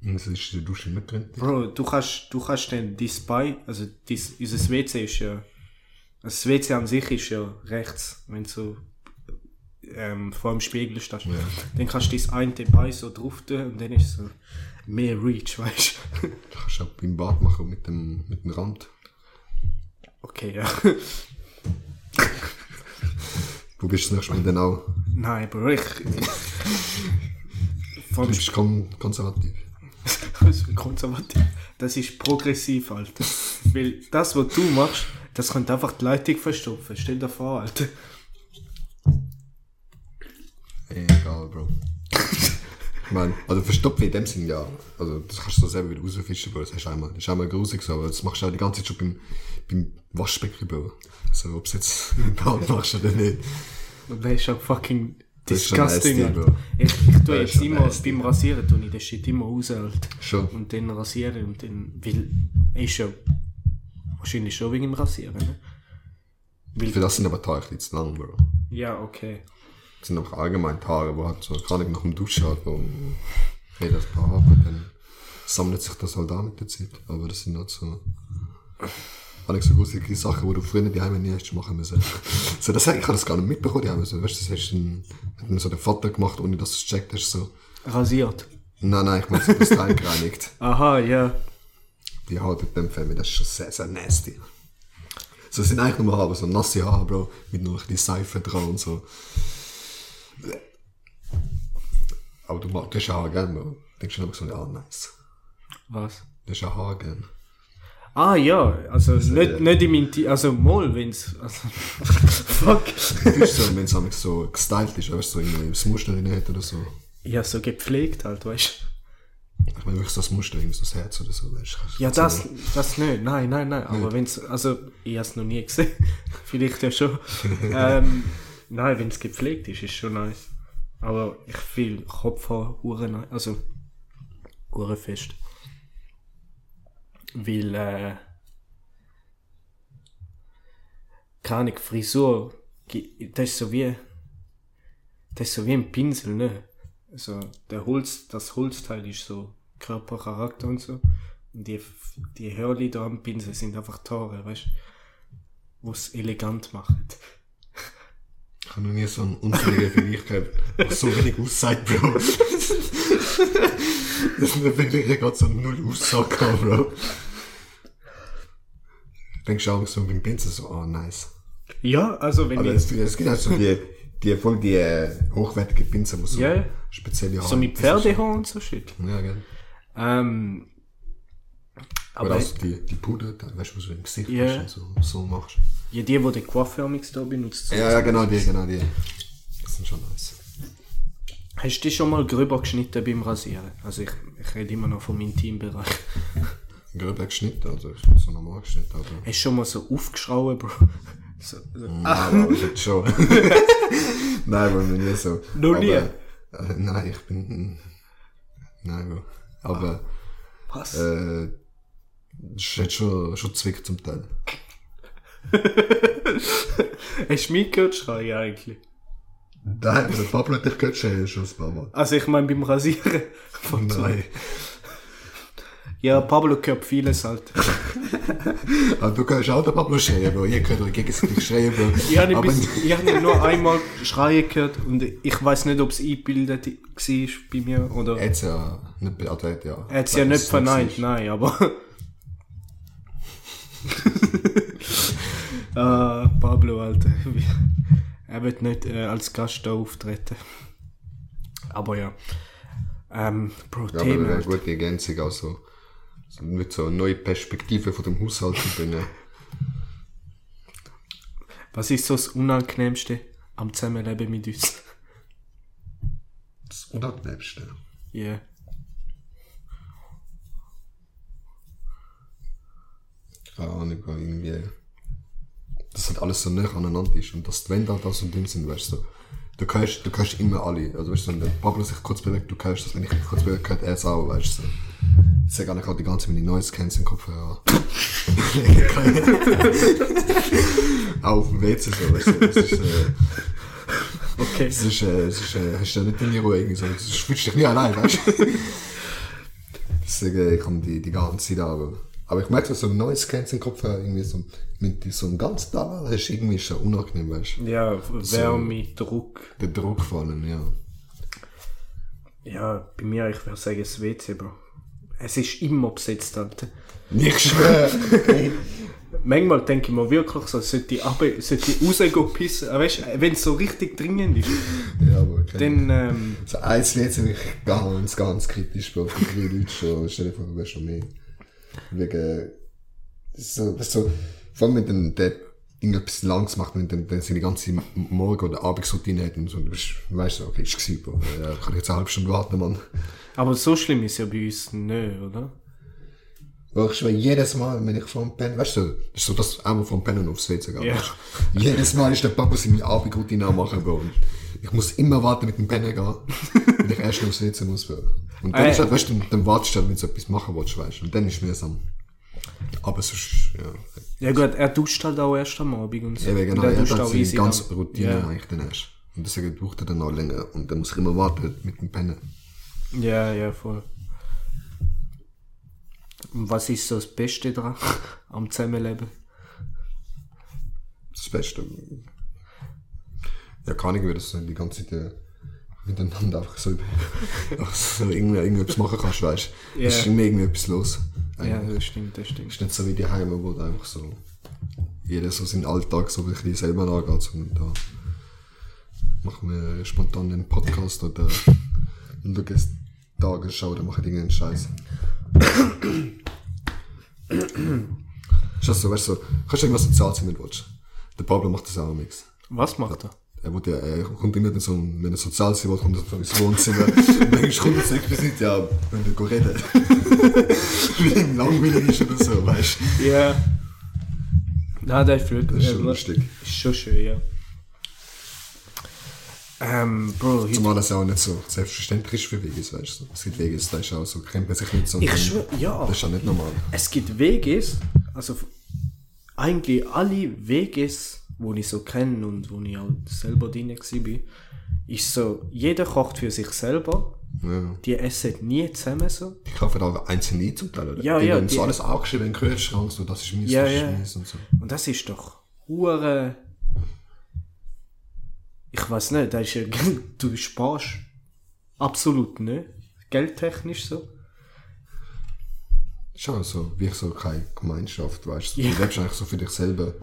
[SPEAKER 2] Es ist in der Dusche nicht drin.
[SPEAKER 1] du? Bro, du kannst, du kannst dann dein Bein, also dies, unser WC ist ja. Also das WC an sich ist ja rechts, wenn du so ähm, vor dem Spiegel stehst. Dann kannst du das eine Bein so drauf tun und dann ist so mehr Reach, weißt du?
[SPEAKER 2] Du kannst auch beim Bad machen mit dem, mit dem Rand.
[SPEAKER 1] Okay, ja.
[SPEAKER 2] Du bist das nächste Mal dann auch.
[SPEAKER 1] Nein, Bro, ich.
[SPEAKER 2] Du bist kon konservativ.
[SPEAKER 1] Das ist konservativ. Das ist progressiv, Alter. Weil das, was du machst, das könnte einfach die Leitung verstopfen. Stell dir vor, Alter.
[SPEAKER 2] Egal, Bro. ich meine, also verstopfen in dem Sinn ja. Also das kannst du so selber wieder rausfischen, Bro. Das hast du einmal. Das ist einmal grusig so, aber das machst du auch die ganze Zeit schon beim, beim Waschbecken, Bro. Also ob es jetzt im Bad machst oder nicht.
[SPEAKER 1] Und das ist ja fucking disgusting. Ich, ich tue
[SPEAKER 2] Das ist
[SPEAKER 1] jetzt immer
[SPEAKER 2] nasty.
[SPEAKER 1] beim Rasieren, tue ich das Shit immer raus, Alter.
[SPEAKER 2] Schon.
[SPEAKER 1] Und dann rasieren und dann, weil, ist ja wahrscheinlich schon wegen dem Rasieren, ne? Weil,
[SPEAKER 2] Für das sind aber die Haare ein bisschen zu lang, Bro.
[SPEAKER 1] ja, okay.
[SPEAKER 2] Das sind einfach allgemein die Haare, wo halt so, kann ich nach dem Duschen halt, wo hey, das paar Haare, dann sammelt sich das halt auch mit der Zeit. Aber das sind halt so, eigentlich so gruselige Sachen, die du früher die Heime nie hast machen müssen. so, das, ich habe das gar nicht mitbekommen, die Heime, so, weißt du, das hast ein, hat mir so der Vater gemacht, ohne dass du es gecheckt hast, so.
[SPEAKER 1] Rasiert.
[SPEAKER 2] Nein, nein, ich meine, so das Teil gereinigt.
[SPEAKER 1] Aha, ja.
[SPEAKER 2] Die Haut mit dem Fell, das ist schon sehr, sehr nasty. So, sind eigentlich nur Haare, so nasse Haare, Bro, mit nur die Seife dran und so. Aber du magst, du ja Haare gern, Bro. Denkst du immer so, ja, nice.
[SPEAKER 1] Was?
[SPEAKER 2] Du hast ja Haare gern.
[SPEAKER 1] Ah ja, also nicht, nicht im Inti, also mal, wenn's, also, fuck.
[SPEAKER 2] Du so, wenn es so gestylt ist, weißt du, so irgendwie das Muster drin hat oder so.
[SPEAKER 1] Ja, so gepflegt halt, weißt
[SPEAKER 2] Ich meine, wirklich so das Muster, irgendwie so das Herz oder so, weißt du.
[SPEAKER 1] Ja, das, das nicht, nein, nein, nein, aber wenn's, also, ich hab's noch nie gesehen, vielleicht ja schon. ähm, nein, wenn's gepflegt ist, ist schon nice. Aber ich fühle Kopfhaar nice. Also, hure fest. Weil, äh, keine Ahnung, Frisur, das ist so wie, das ist so wie ein Pinsel, ne? Also, der Holz, das Holzteil ist so Körper, Charakter und so. Und die, die Hörli da am Pinsel sind einfach Tore, weißt du? Wo es elegant macht.
[SPEAKER 2] Ich habe noch nie so einen unfälligen Vergleich gehabt, der so wenig aussagt, Bro. das ist mir wirklich gerade so null Aussage Bro. Denkst du auch so beim Pinsel so, oh nice.
[SPEAKER 1] Ja, also wenn
[SPEAKER 2] Aber es, es gibt halt so die, die voll die äh, hochwertige Pinsel, wo so
[SPEAKER 1] Ja,
[SPEAKER 2] spezielle
[SPEAKER 1] so mit Pferdehaar und so shit.
[SPEAKER 2] Ja, gell.
[SPEAKER 1] Ähm,
[SPEAKER 2] Aber also die, die Puder, da, weißt du, was du im Gesicht yeah. so, so machst.
[SPEAKER 1] ja, die, die den Coiffeurmix da benutzt.
[SPEAKER 2] Ja, ja, genau die, genau die. Das sind schon nice.
[SPEAKER 1] Hast du dich schon mal gröber geschnitten beim Rasieren? Also ich, ich rede immer noch vom Intimbereich.
[SPEAKER 2] Gröber geschnitten, also ich hab so normal geschnitten, aber...
[SPEAKER 1] Hast du schon mal so aufgeschrauben, Bro? So, so.
[SPEAKER 2] Nein, aber jetzt schon. nein, aber nie so.
[SPEAKER 1] Noch
[SPEAKER 2] aber,
[SPEAKER 1] nie?
[SPEAKER 2] Äh, nein, ich bin... Nein, Bro. Aber...
[SPEAKER 1] Was?
[SPEAKER 2] Äh, es hat schon, schon zwickt zum Teil.
[SPEAKER 1] Hast du mich gehört schreien eigentlich?
[SPEAKER 2] Nein, der Pablo hat dich gehört schon schon ein paar Mal.
[SPEAKER 1] Also ich meine beim Rasieren. Von.
[SPEAKER 2] Nein.
[SPEAKER 1] Ja, Pablo gehört vieles halt.
[SPEAKER 2] Aber du kannst auch den Pablo schreien, Bro. Ihr könnt euch gegenseitig schreien, Bro.
[SPEAKER 1] Ich habe ihn,
[SPEAKER 2] aber,
[SPEAKER 1] nur einmal schreien gehört und ich weiß nicht, ob es eingebildet war bei mir oder...
[SPEAKER 2] er hat's ja nicht beantwortet, ja.
[SPEAKER 1] Er hat es ja nicht verneint,
[SPEAKER 2] war.
[SPEAKER 1] nein, aber. ah, Pablo, Alter. Er wird nicht äh, als Gast da auftreten. Aber ja. Ähm, Bro,
[SPEAKER 2] Ja, aber
[SPEAKER 1] Thema.
[SPEAKER 2] eine gute Ergänzung, also so mit so einer neuen Perspektive von dem Haushalt zu bringen.
[SPEAKER 1] Was ist so das Unangenehmste am Zusammenleben mit uns?
[SPEAKER 2] Das Unangenehmste.
[SPEAKER 1] Ja. Yeah.
[SPEAKER 2] Keine Ahnung, irgendwie. Das halt alles so nah aneinander ist und dass die Wände halt das und dem sind, weißt du. Du kannst, du kannst immer alle. Also weißt du, wenn der Pablo sich kurz bewegt, du kannst das, wenn ich mich kurz bewege, kann er es auch, weißt du. Ich sag gar nicht die ganze meine Noise Cancelling Kopfhörer. auch auf dem WC so, weißt du. Das ist, äh,
[SPEAKER 1] Okay.
[SPEAKER 2] es ist, äh, es ist, äh, hast du ja nicht deine Ruhe irgendwie so. Du fühlst dich nie allein, weißt du. Deswegen, ich komme die, die ganze Zeit an. Aber ich merke, so ein neues Cancelling Kopfhörer irgendwie so, mit so einem ganz da, das ist irgendwie schon unangenehm, weißt du.
[SPEAKER 1] Ja, Wärme, Druck.
[SPEAKER 2] Der Druck fallen, ja.
[SPEAKER 1] Ja, bei mir, ich würde sagen, das WC, Bro. Es ist immer besetzt, Alter.
[SPEAKER 2] Nicht schwer.
[SPEAKER 1] Manchmal denke ich mir wirklich so, sollte ich, aber, sollte ich rausgehen pissen. Weißt du, wenn es so richtig dringend ist,
[SPEAKER 2] ja, aber okay.
[SPEAKER 1] dann, ähm,
[SPEAKER 2] So eins bin ich ganz, ganz kritisch, Bro. Für drei Leute schon. Stell dir vor, du wärst schon mehr. Wegen, so, du, vor allem wenn dann der irgendetwas langs macht und dann, dann seine ganze Morgen- oder Abendsroutine hat und so, du weißt okay, ist gewesen. Ja, kann ich jetzt eine halbe Stunde warten, Mann.
[SPEAKER 1] aber so schlimm ist ja bei uns nicht, oder?
[SPEAKER 2] Weil ich schwöre, jedes Mal, wenn ich vom Pennen, weißt du, das ist so, dass einmal vom Pennen aufs WC geht.
[SPEAKER 1] Ja.
[SPEAKER 2] Jedes Mal ist der Papa seine Abendroutine am machen, Bro. Und ich muss immer warten mit dem Pennen gehen, wenn ich erst aufs WC muss, Bro. Und dann
[SPEAKER 1] Äh.
[SPEAKER 2] ist halt, weißt du, dann wartest du halt, wenn du etwas machen willst, weißt du. Und dann ist es mühsam. Aber sonst, ja.
[SPEAKER 1] Ja gut, er duscht halt auch erst am Abend und so.
[SPEAKER 2] Eben, genau,
[SPEAKER 1] Und er duscht auch easy
[SPEAKER 2] ganze
[SPEAKER 1] am-
[SPEAKER 2] Routine
[SPEAKER 1] Ja.
[SPEAKER 2] eigentlich dann erst. Und deswegen braucht er dann auch länger. Und dann muss ich immer warten mit dem Pennen.
[SPEAKER 1] Ja, ja, voll. Und was ist so das Beste dran am Zusammenleben?
[SPEAKER 2] das Beste. Ja, kann ich, wie das so die ganze Zeit äh, miteinander einfach so, so irgendwie irgendetwas machen kannst, weißt du. Es ist
[SPEAKER 1] Ja.
[SPEAKER 2] immer irgendwie etwas los.
[SPEAKER 1] Ja,
[SPEAKER 2] Eigentlich.
[SPEAKER 1] das stimmt, das
[SPEAKER 2] Es
[SPEAKER 1] stimmt.
[SPEAKER 2] ist nicht so wie die Heime, wo da einfach so jeder so seinen Alltag so ein bisschen selber angeht, sondern da machen wir spontan einen Podcast oder und du gehst Tagesschau oder machen irgendeinen Scheiß. ist das so, weißt du, so, kannst du irgendwas Soziales wenn du willst. Der Pablo macht das auch nichts.
[SPEAKER 1] Was macht er?
[SPEAKER 2] Er, will ja, er kommt immer in so ein, wenn er sozial sein will, kommt er so ins Wohnzimmer. und dann kommt er so explizit, ja, wenn wir gehen reden. Wie ihm langweilig ist oder so, weißt du.
[SPEAKER 1] Ja. Na, der ist wirklich.
[SPEAKER 2] Das ist schon lustig.
[SPEAKER 1] Ist schon schön, ja. Ähm, Bro,
[SPEAKER 2] Zumal das ja auch nicht so selbstverständlich ist für Wegis, weißt du. Es gibt Wegis, da ist auch so, kennt man sich nicht so.
[SPEAKER 1] ich schwör, ja.
[SPEAKER 2] Das ist ja nicht normal.
[SPEAKER 1] Es gibt Weges, also eigentlich alle Weges, wo ich so kenne und wo ich auch selber drin war, ist so, jeder kocht für sich selber,
[SPEAKER 2] Ja.
[SPEAKER 1] die essen nie zusammen so.
[SPEAKER 2] Die kaufen auch einzeln ein zum Teil, oder?
[SPEAKER 1] Ja,
[SPEAKER 2] die
[SPEAKER 1] ja,
[SPEAKER 2] werden
[SPEAKER 1] die-
[SPEAKER 2] so alles angeschrieben in den Kühlschrank, so, das ist mies,
[SPEAKER 1] Ja,
[SPEAKER 2] das ist
[SPEAKER 1] ja.
[SPEAKER 2] und so.
[SPEAKER 1] Und das ist doch hure. Ich weiß nicht, das ist ja, du sparst absolut nicht, geldtechnisch so.
[SPEAKER 2] Schon so, wie so keine Gemeinschaft, weißt du.
[SPEAKER 1] Ja.
[SPEAKER 2] Du lebst eigentlich so für dich selber.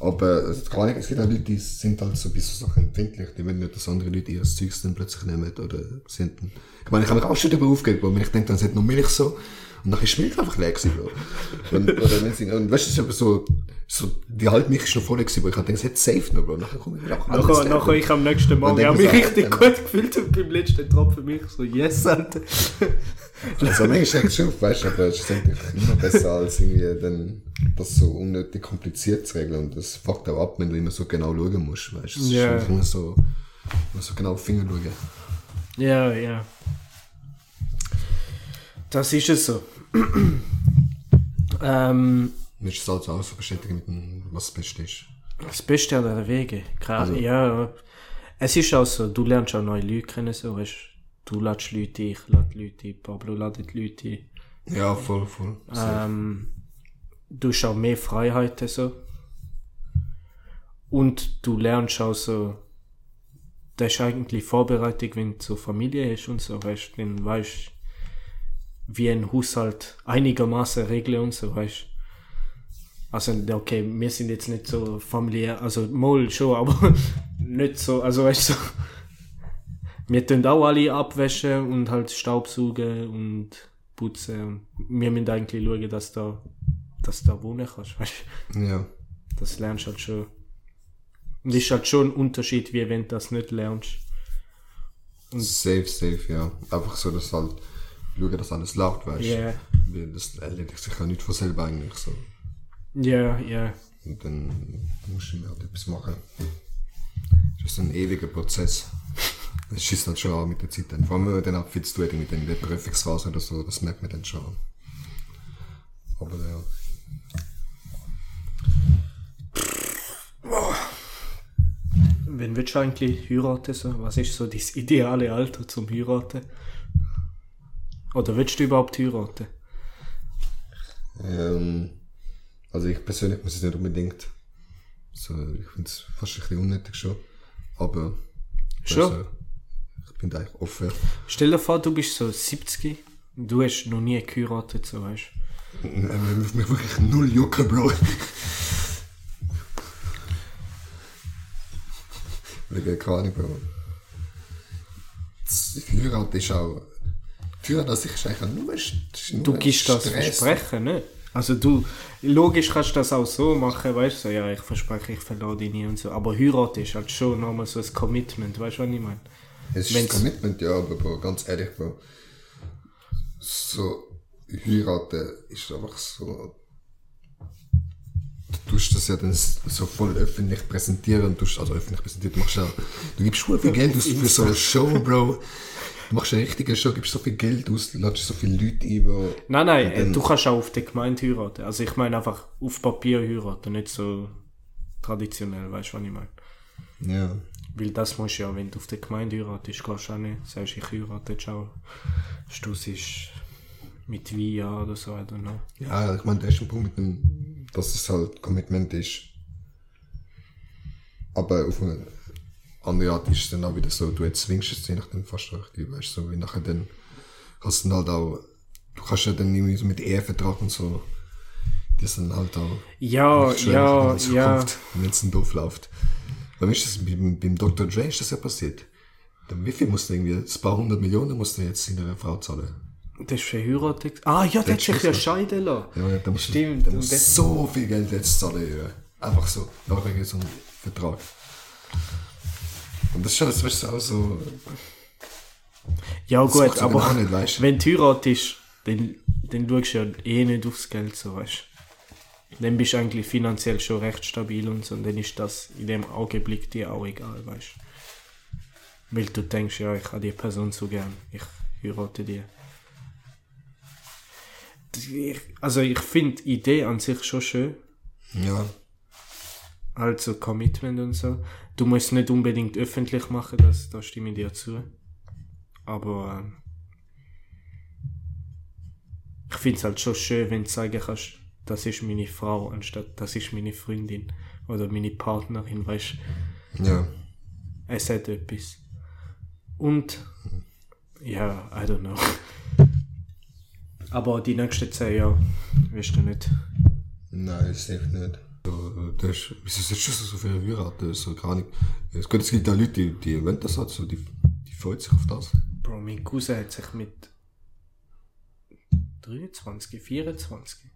[SPEAKER 2] Aber es nicht- es gibt auch Leute, die sind halt so ein bisschen Sachen empfindlich, die wollen nicht, dass andere Leute ihr Zeugs dann plötzlich nehmen oder sind. Ich meine, ich habe mich auch schon darüber aufgeregt, weil ich denke, dann sind noch Milch so und dann ist Milch einfach leer gewesen, Bro. Und, oder wenn sie, und weißt du, es ist aber so, so, die halbe Milch ist noch voll gewesen, weil ich dachte, es hat safe noch, Bro. Nachher komme ich wieder auch alles
[SPEAKER 1] Nachher, nachher ich am nächsten Morgen
[SPEAKER 2] dann
[SPEAKER 1] habe mich richtig gut gefühlt und beim letzten Tropfen mich so, yes, Alter.
[SPEAKER 2] Also manchmal echt schon, weißt du, aber es ist eigentlich immer besser als irgendwie dann das so unnötig kompliziert zu regeln und das fuckt auch ab, wenn du immer so genau schauen musst, weißt du. Es ist
[SPEAKER 1] Ja.
[SPEAKER 2] einfach immer so, immer so genau auf die Finger schauen.
[SPEAKER 1] Ja, ja. Das ist es so. ähm,
[SPEAKER 2] Nicht das also auch so bestätigen mit dem, was das Beste ist.
[SPEAKER 1] das Beste an der Wege. Gerade,
[SPEAKER 2] Also-
[SPEAKER 1] ja. Es ist auch so, du lernst auch neue Leute kennen, so, weißt du. lädst Leute ein, ich lade Leute ein, Pablo ladet Leute ein.
[SPEAKER 2] Ja, voll, voll.
[SPEAKER 1] Ähm, du hast auch mehr Freiheiten so. Und du lernst auch so, das ist eigentlich Vorbereitung, wenn du so Familie hast und so, weißt du, dann weißt wie ein Haushalt einigermaßen regeln und so, weißt Also, okay, wir sind jetzt nicht so familiär, also mal schon, aber nicht so, also weißt du, so, wir tun auch alle abwäschen und halt Staubsaugen und putzen. Und wir müssen eigentlich schauen, dass du da, dass da wohnen kannst, weißt du.
[SPEAKER 2] Ja.
[SPEAKER 1] Das lernst du halt schon. Und ist halt schon ein Unterschied, wie wenn du das nicht lernst.
[SPEAKER 2] Safe, safe, ja. Einfach so, dass halt, schauen, dass alles läuft, weißt du. Weil Das erledigt sich ja nicht von selber eigentlich so.
[SPEAKER 1] Ja, ja.
[SPEAKER 2] Und dann musst du mir halt etwas machen. Das ist ein ewiger Prozess. Das schießt dann schon an mit der Zeit. Dann. Vor allem, wenn man dann hat mit in der Prüfungsphase oder so, das merkt man dann schon. Aber ja.
[SPEAKER 1] Wenn willst du eigentlich heiraten? So? Was ist so dein ideale Alter zum Heiraten? Oder willst du überhaupt heiraten?
[SPEAKER 2] Ähm, also ich persönlich muss es nicht unbedingt. So, ich finde es fast ein bisschen unnötig schon. Aber
[SPEAKER 1] Schon?
[SPEAKER 2] Also, ich bin da eigentlich offen.
[SPEAKER 1] Stell dir vor, du bist so 70 und du hast noch nie geheiratet, so weißt
[SPEAKER 2] Ähm, mich mich wirklich null jucken, Bro. Wegen, keine Ahnung, Bro. Das Heirat ist auch... An sich ist eigentlich nur, nur
[SPEAKER 1] Du gibst das
[SPEAKER 2] Stress.
[SPEAKER 1] Versprechen, ne? Also du, logisch kannst du das auch so machen, weißt du, so, ja, ich verspreche, ich verlade dich nie und so. Aber Heirat ist halt schon nochmal so ein Commitment, weißt du, was ich meine?
[SPEAKER 2] Es ist
[SPEAKER 1] Wenn's-
[SPEAKER 2] ein Commitment, ja, aber Bro, ganz ehrlich, Bro. So, heiraten ist einfach so. Du tust das ja dann so voll öffentlich präsentieren tust, also öffentlich präsentieren, du machst ja, du gibst voll viel Geld aus für so eine Show, Bro. Du machst eine richtige Show, gibst so viel Geld aus, lädst so viele Leute ein.
[SPEAKER 1] Nein, nein, du kannst auch auf der Gemeinde heiraten. Also ich meine einfach auf Papier heiraten, nicht so traditionell, weißt du, was ich meine?
[SPEAKER 2] Ja.
[SPEAKER 1] Weil das musst du ja, wenn du auf der Gemeinde heiratest, kannst du auch nicht. Sagst, ich heirate jetzt auch. Stuss ist mit Wein ja oder so, I don't know.
[SPEAKER 2] Ja, ich meine, der erste Punkt mit dem, dass es halt Commitment ist. Aber auf eine andere Art ist es dann auch wieder so, du jetzt zwingst es je nachdem fast richtig, weißt du, so wie nachher dann kannst du dann halt auch, du kannst ja dann irgendwie so mit Ehevertrag und so, die sind halt auch
[SPEAKER 1] Ja, ja, ja.
[SPEAKER 2] Wenn es dann doof läuft. Weißt du, das beim, beim Dr. Dre ist das ja passiert. Dann wie viel musst du irgendwie, ein paar hundert Millionen musst du jetzt in einer Frau zahlen.
[SPEAKER 1] Das ist verheiratet. Ah ja, der hat sich ja scheiden lassen.
[SPEAKER 2] Ja, da musst
[SPEAKER 1] Stimmt,
[SPEAKER 2] Du, da musst
[SPEAKER 1] das-
[SPEAKER 2] so viel Geld jetzt zahlen. Ja. Einfach so. Einfach wegen so einem Vertrag. Und das ist schon, das weißt du, auch so.
[SPEAKER 1] Ja gut, aber
[SPEAKER 2] nicht, weißt du.
[SPEAKER 1] wenn du heiratest, dann, dann schaust du ja eh nicht aufs Geld, so weißt du. Dann bist du eigentlich finanziell schon recht stabil und so, und dann ist das in dem Augenblick dir auch egal, weißt Weil du denkst, ja, ich habe die Person so gern. Ich heirate. Die- Also ich finde die Idee an sich schon schön.
[SPEAKER 2] Ja.
[SPEAKER 1] Also Commitment und so. Du musst es nicht unbedingt öffentlich machen, das, da stimme ich dir zu. Aber ähm, ich finde es halt schon schön, wenn du sagen kannst, das ist meine Frau, anstatt das ist meine Freundin oder meine Partnerin, weißt
[SPEAKER 2] Ja.
[SPEAKER 1] es hat etwas. Und ja, I don't know. Aber die nächsten zehn Jahre wirst du nicht.
[SPEAKER 2] Nein, safe nicht. Äh, das ist, wieso das schon so viele heiraten? So gar nicht. Es gibt, es gibt auch Leute, die, die wollen das halt so, die, die freuen sich auf das.
[SPEAKER 1] Bro, mein Cousin hat sich mit 23, 24.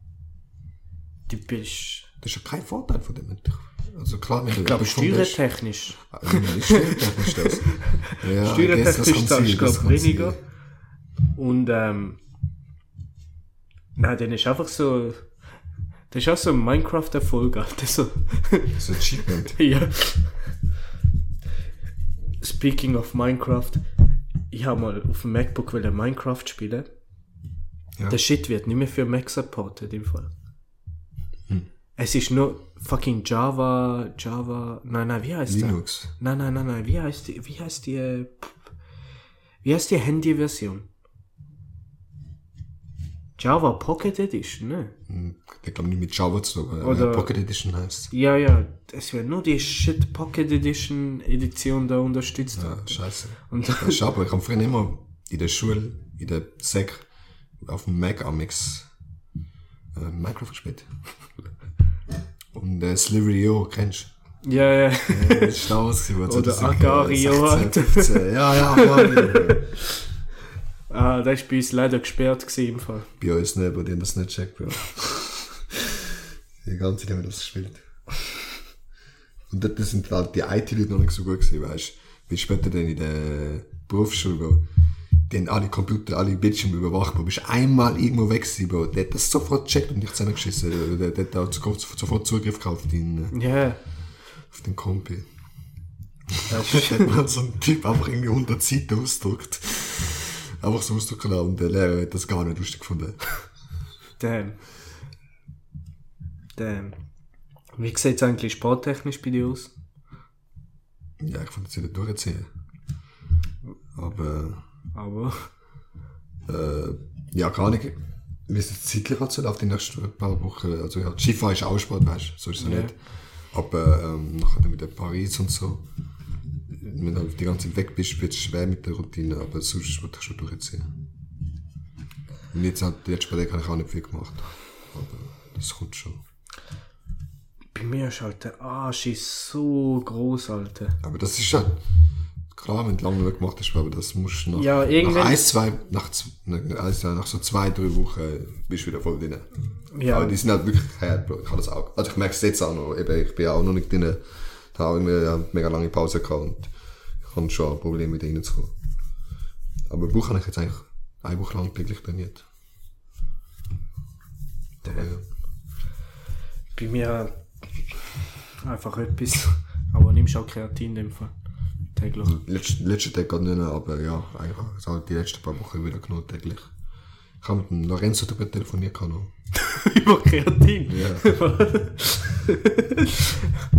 [SPEAKER 1] Du bist,
[SPEAKER 2] Das ist ja kein Vorteil von dem. Also klar,
[SPEAKER 1] ich glaube, steuertechnisch.
[SPEAKER 2] Steuertechnisch das. Ja,
[SPEAKER 1] Steuertechnisch zahlst du, glaube
[SPEAKER 2] ich,
[SPEAKER 1] weniger. Und, ähm, nein, dann ist einfach so, das ist auch so ein Minecraft-Erfolg, Alter. So,
[SPEAKER 2] Das ist ein Achievement.
[SPEAKER 1] ja. Speaking of Minecraft, ich habe mal auf dem MacBook wollen Minecraft spielen.
[SPEAKER 2] Ja.
[SPEAKER 1] Der Shit wird nicht mehr für Mac supported im Fall.
[SPEAKER 2] Hm.
[SPEAKER 1] Es ist nur fucking Java, Java, nein, nein, wie heißt der?
[SPEAKER 2] Linux.
[SPEAKER 1] Nein, nein, nein, nein, wie heißt die, wie heißt die, äh, wie heißt die Handy-Version? Java Pocket Edition, ne?
[SPEAKER 2] Hm, Ich glaube nicht mit Java zu aber,
[SPEAKER 1] Oder-
[SPEAKER 2] äh, Pocket Edition heißt
[SPEAKER 1] Ja, ja, es wird nur die Shit Pocket Edition Edition da unterstützt.
[SPEAKER 2] Ja, scheiße.
[SPEAKER 1] Und
[SPEAKER 2] Das ist aber, ich habe früher immer in der Schule, in der Sek, auf dem Mac Amix äh, Minecraft gespielt. Und äh, Slivery.io, kennst
[SPEAKER 1] ja, ja.
[SPEAKER 2] du? Ja, das ist damals gewesen, wo
[SPEAKER 1] Oder
[SPEAKER 2] 2016,
[SPEAKER 1] Agario, Alter.
[SPEAKER 2] 15. Ja, ja, Agario.
[SPEAKER 1] Ah, das ist bei uns leider gesperrt gewesen im Fall.
[SPEAKER 2] Bei uns nicht, bei denen das nicht checkt, Bro. Die ganze Zeit haben wir das gespielt. Und dort sind halt die IT-Leute noch nicht so gut gewesen, weißt du. Wie später dann in der Berufsschule, Bro. Die haben alle Computer, alle Bildschirme überwacht, Bro. Bist einmal irgendwo weg gewesen, Bro. Der hat das sofort gecheckt und dich zusammengeschissen. Der, der hat auch sofort, sofort Zugriff gehabt auf den,
[SPEAKER 1] Ja,
[SPEAKER 2] auf den Kompi.
[SPEAKER 1] das
[SPEAKER 2] hat man so einen Typ einfach irgendwie 100 Seiten ausgedruckt. Einfach so ausdrucken lassen und der Lehrer hat das gar nicht lustig gefunden.
[SPEAKER 1] damn. Damn. Wie sieht es eigentlich sporttechnisch bei dir aus?
[SPEAKER 2] Ja, ich wollte es wieder durchziehen. Aber,
[SPEAKER 1] Aber,
[SPEAKER 2] äh, ja, gar nicht. Wie es jetzt zeitlich halt so läuft, die nächsten paar Wochen. Also, ja, Skifahren ist auch Sport, weißt du, so ist es
[SPEAKER 1] Ja.
[SPEAKER 2] nicht. Aber, ähm, nachher mit der Paris und so. Wenn du die ganze Zeit weg bist, wird es schwer mit der Routine, aber sonst würde ich schon durchziehen. Und jetzt paar Tage habe ich auch nicht viel gemacht. Aber das kommt schon.
[SPEAKER 1] bei mir ist halt der Arsch ist so groß, Alter.
[SPEAKER 2] Aber das ist ja klar, wenn du lange nicht gemacht hast, aber das musst du nach,
[SPEAKER 1] Ja, irgendwann-
[SPEAKER 2] nach eins, zwei, nach, z- nach, so zwei, drei Wochen bist du wieder voll drin.
[SPEAKER 1] Ja.
[SPEAKER 2] Aber die sind halt wirklich hart, Bro. Ich habe das auch. Also ich merke es jetzt auch noch. Eben, ich bin auch noch nicht drin. Da habe ich eine mega lange Pause gehabt und habe schon ein Problem mit reinzukommen. Aber Buch habe ich jetzt eigentlich eine Woche lang täglich trainiert. Aber ja.
[SPEAKER 1] Bei mir einfach etwas. Aber nimmst auch Kreatin in dem Fall. Täglich.
[SPEAKER 2] Letzte, letzte Tag gerade nicht aber ja, eigentlich also halt die letzten paar Wochen wieder genug täglich. Ich habe mit dem Lorenzo darüber telefoniert.
[SPEAKER 1] Über Kreatin.
[SPEAKER 2] Ja.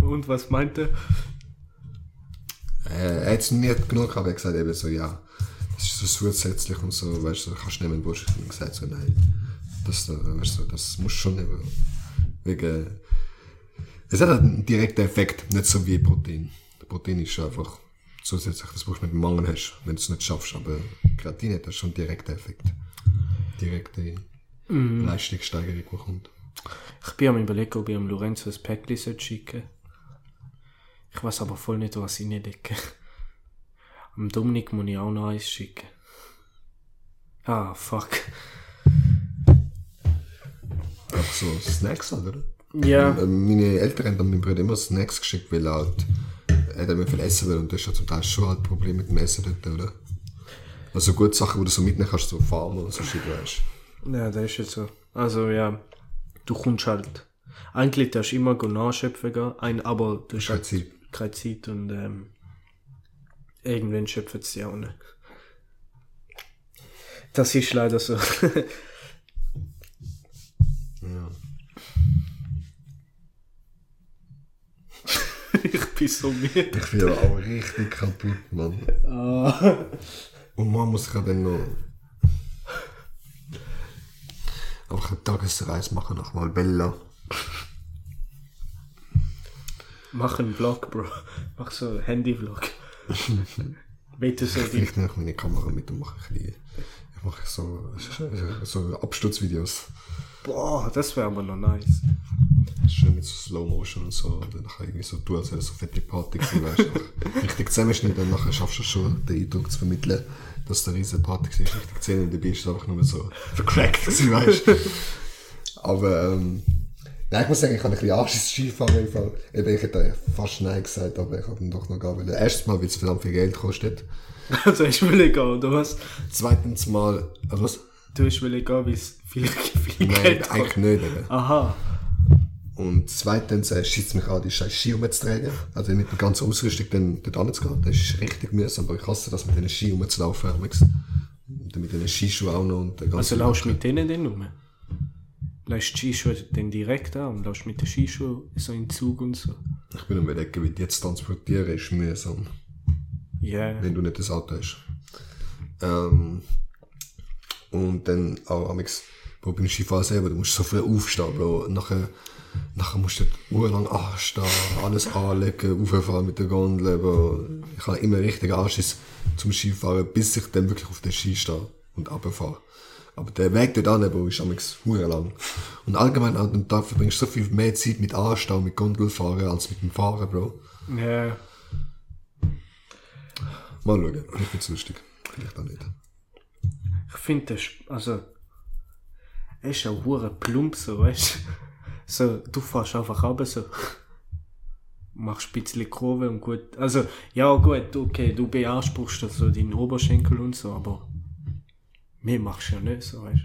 [SPEAKER 1] Und was meint er?
[SPEAKER 2] Äh, er hat es nicht genug gehabt, er hat gesagt eben so, ja, das ist so zusätzlich und so, weißt du, kannst du nehmen, willst. Und ich gesagt so, nein, das, äh, weißt du, das musst du schon nehmen. Wegen, es hat einen direkten Effekt, nicht so wie Protein. Protein ist einfach zusätzlich, das brauchst du mit dem Mangel hast, wenn du es nicht schaffst, aber Kreatin hat das schon einen direkten Effekt. Direkte Leistungssteigerung, die kommt.
[SPEAKER 1] Ich bin am überlegen, ob ich am Lorenzo ein Päckchen sollte schicken Ich weiß aber voll nicht, was ich decke. Am Dominik muss ich auch noch eins schicken. Ah, fuck.
[SPEAKER 2] Einfach so Snacks oder?
[SPEAKER 1] Ja,
[SPEAKER 2] Äh, Meine Eltern haben meinem Bruder immer Snacks geschickt, weil er halt, er hat immer viel essen will und das ist ja zum Teil schon halt ein Problem mit dem Essen dort, oder? Also gute Sachen, die du so mitnehmen kannst, so Farmen und so shit, weißt
[SPEAKER 1] ja, das ist jetzt so. Also ja, du kommst halt. Eigentlich darfst du immer nachschöpfen gehen, ein, aber du hast halt
[SPEAKER 2] Zeit.
[SPEAKER 1] Keine Zeit und ähm, irgendwann schöpfen sie auch nicht. Das ist leider so.
[SPEAKER 2] Ja.
[SPEAKER 1] ich bin so müde.
[SPEAKER 2] Ich bin auch richtig kaputt, Mann. Und man muss ja dann noch einfach eine Tagesreise machen nach Malbella.
[SPEAKER 1] Mach einen Vlog, Bro. Mach so einen Handy-Vlog. Bitte so die.
[SPEAKER 2] Vielleicht nehme ich meine Kamera mit und mache ein bisschen, ich mache so, so Absturzvideos.
[SPEAKER 1] Boah, das wäre aber noch nice.
[SPEAKER 2] Schön mit so Slow Motion und so. Und dann nachher irgendwie so tun, als wäre so fette Party gewesen, weißt du. Richtig zusammenschneiden und nachher schaffst du schon den Eindruck zu vermitteln, dass der riesen Party war. Richtig gesehen und dabei ist es einfach nur so vercrackt gewesen, weißt du. Aber, ähm, nein, ich muss sagen, ich habe ein bisschen Anschiss Skifahren im Fall. Eben, ich hätte fast Nein gesagt, aber ich habe dann doch noch gehen wollen. Erstens mal, weil es verdammt viel Geld kostet.
[SPEAKER 1] Also ich will gehen, oder was?
[SPEAKER 2] Zweitens mal, also was?
[SPEAKER 1] Du hast will gehen, weil es viel, viel
[SPEAKER 2] Nein,
[SPEAKER 1] Geld
[SPEAKER 2] eigentlich
[SPEAKER 1] kostet.
[SPEAKER 2] nicht. Eben.
[SPEAKER 1] Aha.
[SPEAKER 2] Und zweitens äh, schießt mich an, die scheiß Ski umzutragen. Also mit der ganzen Ausrüstung dann dort anzugehen. Das ist richtig mühsam, aber ich hasse das mit den Ski rumzulaufen. Und dann mit den Skischuhen auch noch. Und der
[SPEAKER 1] Also laufst du mit denen dann rum? Lässt die Skischuhe dann direkt an und läufst mit den Skischuhen so in den Zug und so?
[SPEAKER 2] Ich bin am überlegen, wie jetzt transportieren, ist mühsam,
[SPEAKER 1] Ja.
[SPEAKER 2] wenn du nicht das Auto hast. Ähm, und dann auch amigs, Bro, beim Skifahren selber, du musst so früh aufstehen, Bro. Nachher, nachher musst du urlang anstehen, alles anlegen, auffahren mit der Gondel, Bro. Ich habe immer richtig Anschiss zum Skifahren, bis ich dann wirklich auf den Ski stehe und runterfahre. Aber der Weg dort an, Bro, ist amigs hure lang. Und allgemein an dem Tag verbringst du so viel mehr Zeit mit Anstehen, mit Gondelfahren, als mit dem Fahren, Bro.
[SPEAKER 1] Ja.
[SPEAKER 2] Mal schauen, ich find's lustig. Vielleicht auch nicht.
[SPEAKER 1] Ich finde das, also, es ist auch hure plump so, weißt du? So, du fährst einfach runter, so, machst ein bisschen Kurve und gut, also, ja gut, okay, du beanspruchst also deinen Oberschenkel und so, aber mehr machst du ja nicht so, weißt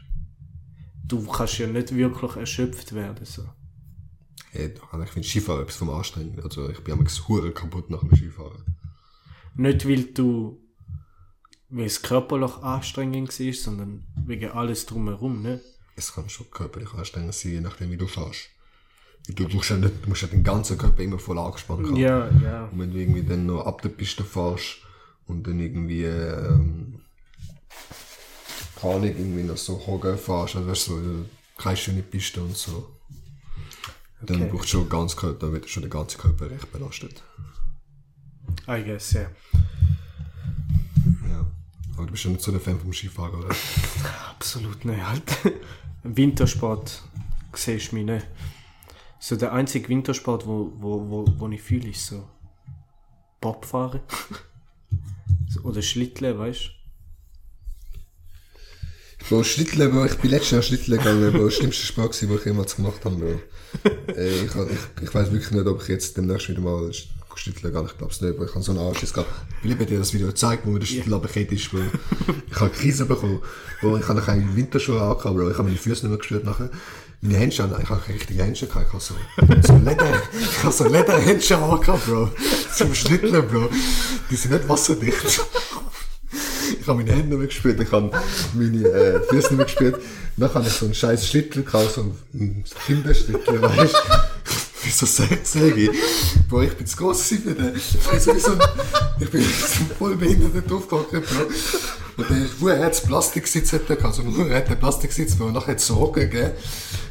[SPEAKER 1] du? Du kannst ja nicht wirklich erschöpft werden, so.
[SPEAKER 2] Hey, also ich finde Skifahren etwas vom Anstrengen. Also ich bin hure kaputt nach dem Skifahren.
[SPEAKER 1] Nicht, weil du, weil es körperlich anstrengend war, sondern wegen alles drumherum, ne?
[SPEAKER 2] Es kann schon körperlich anstrengend sein, je nachdem wie du fährst. Du musst ja nicht, du musst ja den ganzen Körper immer voll angespannt haben.
[SPEAKER 1] Ja, ja.
[SPEAKER 2] Und wenn du irgendwie dann noch ab der Piste fährst und dann irgendwie, ähm, keine Ahnung, irgendwie noch so hoch fährst, also weißt du, so, keine schöne Piste und so. Dann
[SPEAKER 1] Okay.
[SPEAKER 2] brauchst du schon ganz Körper, dann wird schon der ganze Körper recht belastet.
[SPEAKER 1] I guess, ja.
[SPEAKER 2] Ja. Aber du bist ja nicht so der Fan vom Skifahren, oder?
[SPEAKER 1] Absolut nicht, halt. Wintersport siehst du mich nicht. So der einzige Wintersport, wo, wo, wo, wo ich fühle, ist so Bobfahren. Oder Schlittle, weißt
[SPEAKER 2] Bro, Schlitteln, Bro, ich bin letztes Jahr Schlitteln gegangen, Bro, das schlimmste Sport was ich jemals gemacht habe, Bro. Ey, ich, hab- ich, ich weiß wirklich nicht, ob ich jetzt demnächst wieder mal Schlitteln gehe, ich glaub's nicht, aber ich habe so einen Anschiss gehabt. Ich liebe dir das Video gezeigt, wo mir der Schlittel runtergefallen ist, Bro. Ich habe Krise bekommen, Bro, ich habe noch keine Winterschuhe angehabt, Bro, ich habe meine Füße nicht mehr gespürt nachher. Meine Händchen, ich habe keine richtigen Händchen gehabt, ich habe so, so Leder, ich habe so Lederhändchen angehabt, Bro. Zum Schlitteln, Bro. Die sind nicht wasserdicht. Ich habe meine Hände nicht mehr gespürt, ich habe meine äh, Füße nicht mehr gespürt. Dann habe ich so einen scheiß Schlittel gekauft, so einen Kinderschlittel, weißt du? Wie so Säge. Bro, ich bin zu groß für den. Ich bin so ich bin so voll behindert Bro. Und ist, wo er jetzt Plastiksitz hätte gehabt, so nur er hat Plastiksitz. Und nachher so hocken, gell?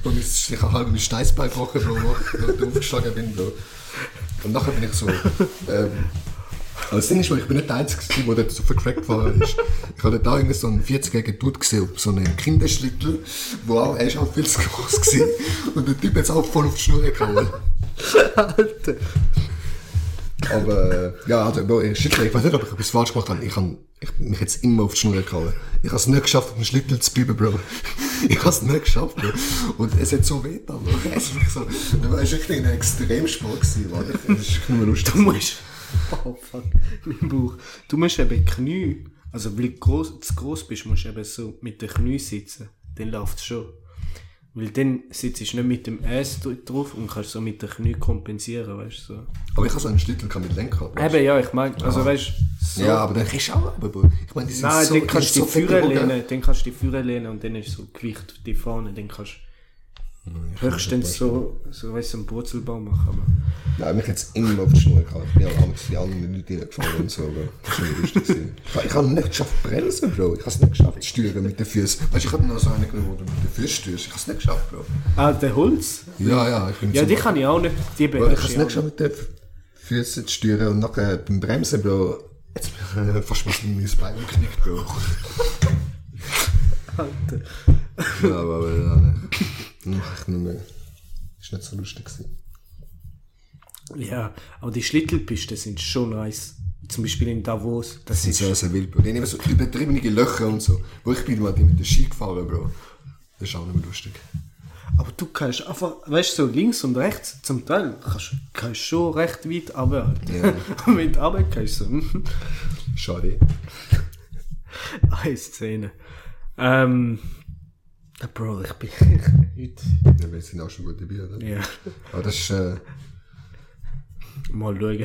[SPEAKER 2] Und ich, ich habe halb mein Steißbein gebrochen, Bro, wo ich da aufgestanden bin, Bro. Und nachher bin ich so, ähm, aber das Ding ist, ich bin nicht der Einzige, der dort so vercrackt war. ist. Ich habe da irgendwie so einen 40-jährigen Dude gesehen, so einen Kinderschlittel, wo auch, er ist auch viel zu groß gewesen. Und der Typ hat es auch voll auf die Schnur gehauen.
[SPEAKER 1] Alter.
[SPEAKER 2] Aber, ja, also, ich, weiß nicht, ob ich etwas falsch gemacht habe. Ich habe ich, mich jetzt immer auf die Schnur gehauen. Ich habe es nicht geschafft, auf den Schlittel zu bleiben, Bro. Ich habe es nicht geschafft, Bro. Und es hat so weh getan, Bro. Es wirklich so, es war wirklich ein Extremsport gewesen, Mann. Es ist wirklich nur lustig.
[SPEAKER 1] Du musst. Oh fuck, mein Bauch. Du musst eben Knie. Also, weil du gross, zu groß bist, musst du eben so mit den Knie sitzen. Dann läuft es schon. Weil dann sitzt du nicht mit dem dr- drauf und kannst so mit den Knie kompensieren, weißt du. So.
[SPEAKER 2] Aber ich habe so einen Schlittel kann mit Lenkrad. weißt
[SPEAKER 1] Eben, ja, ich meine, also weißt du, so.
[SPEAKER 2] Ja, aber dann kriegst du auch aber. Ich meine, die sind
[SPEAKER 1] Nein,
[SPEAKER 2] so...
[SPEAKER 1] dann kannst du die
[SPEAKER 2] so
[SPEAKER 1] Führer lehnen, dann kannst du die Führer lehnen und dann ist so Gewicht die vorne, dann kannst du höchstens so, so weißt einen Purzelbaum machen. Aber
[SPEAKER 2] Nein, mich jetzt immer auf die Schnur gehabt. Ich bin auch damals die anderen Leute reingefahren und so, Bro. Das war schon lustig. Ich, ich habe nicht geschafft bremsen, Bro. Ich habe es nicht geschafft steuern mit den Füßen. Weißt du, ich habe noch so einen genommen, wo du mit den Füßen steuerst. Ich habe es nicht geschafft, Bro.
[SPEAKER 1] ah, der Holz?
[SPEAKER 2] Ja, ja, ich bin
[SPEAKER 1] Ja, die kann ich auch nicht, die
[SPEAKER 2] Bro, ich habe es
[SPEAKER 1] ich
[SPEAKER 2] nicht geschafft mit den Füßen zu steuern und nachher beim Bremsen, Bro. Jetzt bin ich äh, fast mein mein Bein geknickt, Bro.
[SPEAKER 1] Alter.
[SPEAKER 2] Ja, aber, aber ja, ich nicht mehr. Ist nicht so lustig gewesen.
[SPEAKER 1] Ja, aber die Schlittelpisten sind schon nice. Zum Beispiel in Davos. Das
[SPEAKER 2] Das sind
[SPEAKER 1] ist
[SPEAKER 2] sehr, sehr wild. Die haben immer so übertriebene Löcher und so. Wo ich bin mal mit der Ski gefahren, Bro. Das ist auch nicht mehr lustig.
[SPEAKER 1] Aber du kannst einfach, weißt du, so links und rechts, zum Teil kannst du schon recht weit runter.
[SPEAKER 2] Ja.
[SPEAKER 1] Und du runter kannst, so, mhm.
[SPEAKER 2] Schade.
[SPEAKER 1] eine Szene. Ähm, Bro, ich bin heute,
[SPEAKER 2] Ja, wir sind auch schon gut dabei, oder?
[SPEAKER 1] ja,
[SPEAKER 2] Aber das ist, äh,
[SPEAKER 1] mal schauen.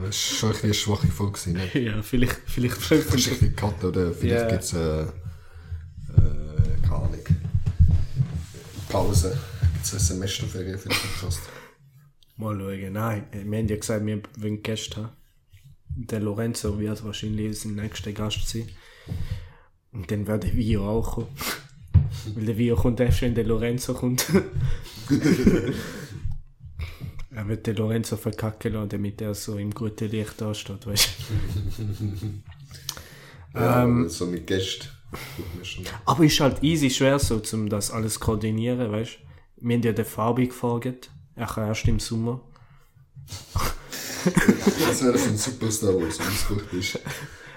[SPEAKER 2] das ist schon ein bisschen eine schwache Folge gewesen, ne?
[SPEAKER 1] ja, vielleicht, vielleicht
[SPEAKER 2] du ein cutten oder vielleicht
[SPEAKER 1] Ja.
[SPEAKER 2] gibt's äh, äh, keine Ahnung, Pause. Gibt's eine Semesterferien für den Podcast?
[SPEAKER 1] Mal schauen. Nein, wir haben ja gesagt, wir wollen Gäste haben. Der Lorenzo wird wahrscheinlich sein nächster Gast sein. Und dann wird der Vio auch kommen. Weil der Vio kommt erst, wenn der Lorenzo kommt. er wird den Lorenzo verkacken lassen, damit er so im guten Licht dasteht, weißt du.
[SPEAKER 2] Ja, aber so mit Gästen.
[SPEAKER 1] Aber ist halt easy schwer so, um das alles koordinieren, weißt du. Wir haben ja den Fabi gefragt. Er kann erst im Sommer.
[SPEAKER 2] Das wäre ein Superstar, der so ausgebucht ist.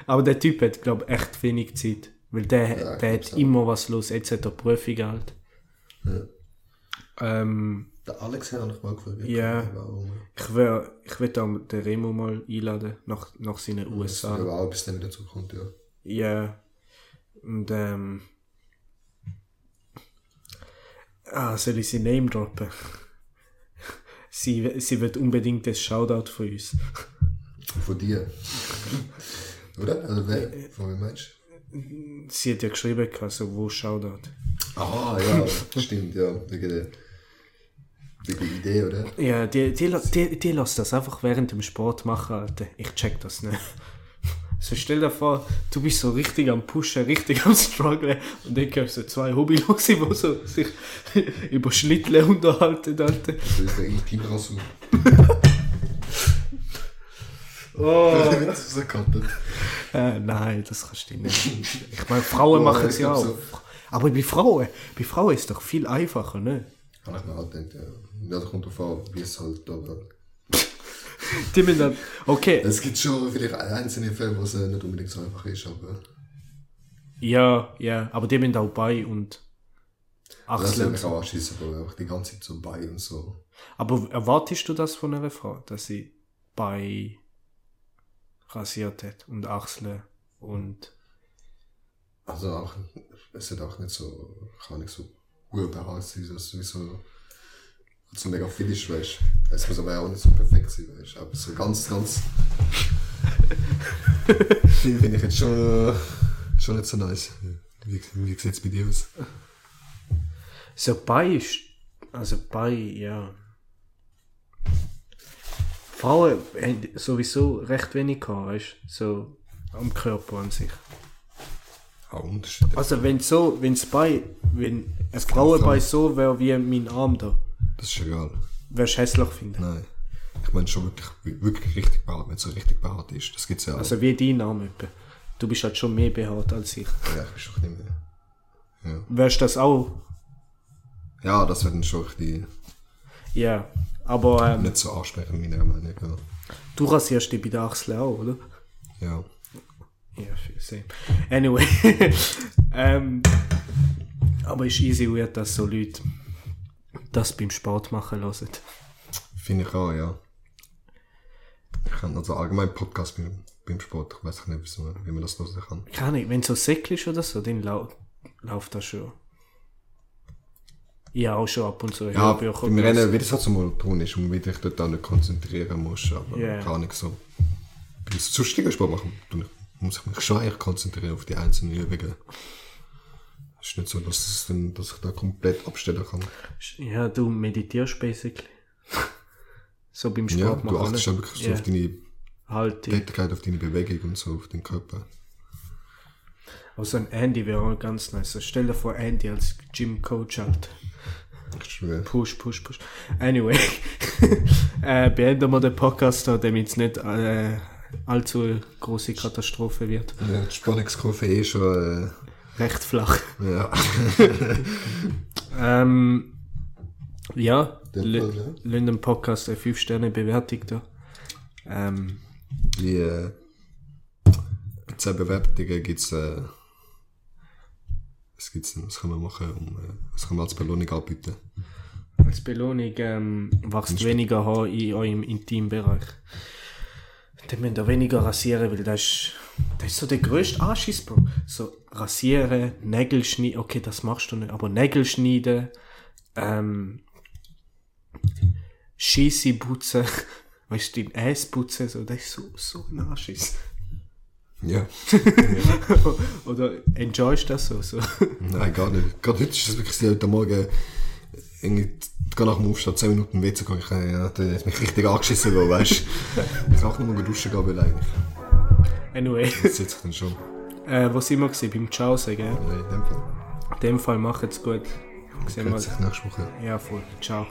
[SPEAKER 1] Aber der Typ hat, glaube ich, echt wenig Zeit. Weil der,
[SPEAKER 2] Ja,
[SPEAKER 1] der hat
[SPEAKER 2] glaub's
[SPEAKER 1] immer was los. Jetzt hat er Prüfung halt.
[SPEAKER 2] Ja.
[SPEAKER 1] Ähm,
[SPEAKER 2] Der Alex hat noch mal gefragt.
[SPEAKER 1] Ja.
[SPEAKER 2] Warum?
[SPEAKER 1] ich will, ich will den Remo mal einladen, nach, nach seinen
[SPEAKER 2] Ja,
[SPEAKER 1] USA.
[SPEAKER 2] aber auch bis dann wieder zurückkommt, ja.
[SPEAKER 1] Ja. Und, ähm, ah, soll ich sie Name droppen? Sie, sie wird unbedingt das Shoutout von uns.
[SPEAKER 2] Von dir. Oder? Also wer? Von wem meinst
[SPEAKER 1] Sie hat ja geschrieben, also wo Shoutout.
[SPEAKER 2] du? Ah, ja, stimmt, ja. Wegen der, Idee, oder?
[SPEAKER 1] Ja, die, die, die, die lässt das einfach während dem Sport machen, Alter. Ich check das nicht. So stell dir vor, du bist so richtig am Pushen, richtig am Strugglen und dann hörst du so zwei Hobbylose, die so sich über Schlittle unterhalten, Alter.
[SPEAKER 2] Das ist der Intimrasur.
[SPEAKER 1] Oh.
[SPEAKER 2] Wird.
[SPEAKER 1] Äh, nein, das kannst du nicht. Ich meine, Frauen
[SPEAKER 2] Oh,
[SPEAKER 1] machen es ja auch.
[SPEAKER 2] so.
[SPEAKER 1] Aber bei Frauen, bei Frauen ist es doch viel einfacher, ne?
[SPEAKER 2] Habe ich mir auch gedacht, ja. Ja, da kommt drauf an, wie es halt, aber...
[SPEAKER 1] Die müssen dann, okay,
[SPEAKER 2] Es gibt schon vielleicht einzelne Fälle, wo es äh, nicht unbedingt so einfach ist, aber...
[SPEAKER 1] ja, ja, aber die müssen auch bei und
[SPEAKER 2] Das
[SPEAKER 1] Achseln.
[SPEAKER 2] würde
[SPEAKER 1] und
[SPEAKER 2] mich auch anschießen, aber einfach die ganze Zeit so bei und so.
[SPEAKER 1] Aber erwartest du das von einer Frau, dass sie bei rasiert hat und Achseln und
[SPEAKER 2] Also auch, es wird auch nicht so, kann nicht so urbehaart sein, dass es sowieso so mega ist, weißt. Es muss aber auch nicht so perfekt sein, weißt. Aber so ganz, ganz finde ich jetzt schon, schon nicht so nice. Wie, wie sieht es bei dir aus?
[SPEAKER 1] so bei ist, also bei, ja. Frauen haben sowieso recht wenig gehabt, weißt du, so am Körper an sich.
[SPEAKER 2] Auch Unterschied.
[SPEAKER 1] Also wenn so, wenn's bei, wenn ein Frauenbein so wäre wie mein Arm da,
[SPEAKER 2] Das ist egal.
[SPEAKER 1] wärst du hässlich finden.
[SPEAKER 2] Nein. Ich meine schon wirklich, wirklich richtig behaart, wenn es so richtig behaart ist. Das gibt es ja auch.
[SPEAKER 1] Also wie dein Arm etwa. Du bist halt schon mehr behaart als ich.
[SPEAKER 2] ja, ich bin schon nicht mehr. Ja.
[SPEAKER 1] Wärst das auch?
[SPEAKER 2] ja, das wird dann schon richtig
[SPEAKER 1] Ja. Aber ähm,
[SPEAKER 2] nicht so ansprechen, meiner Meinung nach.
[SPEAKER 1] du rasierst dich bei der Achsel auch, oder?
[SPEAKER 2] Ja.
[SPEAKER 1] Ja, same. Anyway. ähm, aber ist easy weird, dass so Leute das beim Sport machen lassen.
[SPEAKER 2] Finde ich auch, ja. Ich kann also allgemein Podcast beim, beim Sport, ich weiß nicht, wie man das hören kann.
[SPEAKER 1] Keine Ahnung, wenn so Säckl ist oder so, dann lau läuft das schon. Ja, auch schon ab und zu.
[SPEAKER 2] Ja, beim. Rennen, wie das halt so monotonisch und wie dich dort auch nicht konzentrieren musst, aber
[SPEAKER 1] Ja.
[SPEAKER 2] gar nicht so. Bei so Sport machen, muss ich mich schon eigentlich konzentrieren auf die einzelnen Übungen. Es ist nicht so, dass, es dann, dass ich da komplett abstellen kann.
[SPEAKER 1] Ja, du meditierst basically. so beim
[SPEAKER 2] Ja,
[SPEAKER 1] Sport
[SPEAKER 2] du
[SPEAKER 1] machen.
[SPEAKER 2] achtest ja wirklich so
[SPEAKER 1] Ja.
[SPEAKER 2] auf deine
[SPEAKER 1] Haltung.
[SPEAKER 2] Tätigkeit, auf deine Bewegung und so, auf den Körper.
[SPEAKER 1] Also ein Andy wäre auch ganz nice. Also stell dir vor, Andy als Gym-Coach halt. Push, push, push. Anyway, äh, beenden wir den Podcast da, damit es nicht äh, allzu große Katastrophe wird.
[SPEAKER 2] Ja, die Spannungskurve eh schon,
[SPEAKER 1] Recht flach.
[SPEAKER 2] äh, ja.
[SPEAKER 1] Ähm, ja, lassen dem Podcast eine 5-Sterne-Bewertung da. Ähm,
[SPEAKER 2] Die, äh, 10 Bewertungen gibt's, äh, was gibt's denn, was können wir machen, um, äh, was können wir als Belohnung anbieten?
[SPEAKER 1] als Belohnung ähm, wächst weniger Haar in eurem Intimbereich. Dann müsst ihr weniger rasieren, weil das ist, das ist so der grösste Anschiss, Bro. So rasieren, Nägel schneiden, okay, das machst du nicht, aber Nägel schneiden, ähm, Scheisse putzen, weißt du, dein Ass putzen, so, das ist so, so ein Anschiss.
[SPEAKER 2] Ja.
[SPEAKER 1] Oder enjoyst du das so? so?
[SPEAKER 2] Nein, gar nicht. Gerade heute ist es wirklich so, heute Morgen, irgendwie, nach dem Aufstehen, 10 Minuten WC gehen, ich, äh, ja, da ist mich richtig angeschissen, wo, weißt du. Ich kann auch nur mal duschen gehen, weil eigentlich,
[SPEAKER 1] Anyway,
[SPEAKER 2] das sitzt dann schon.
[SPEAKER 1] äh, wo sind wir gewesen? Beim Ciao sagen, gell?
[SPEAKER 2] Ja, in dem Fall.
[SPEAKER 1] In dem Fall macht's gut. Sehen wir
[SPEAKER 2] sich nächste Woche.
[SPEAKER 1] Ja, voll. Ciao.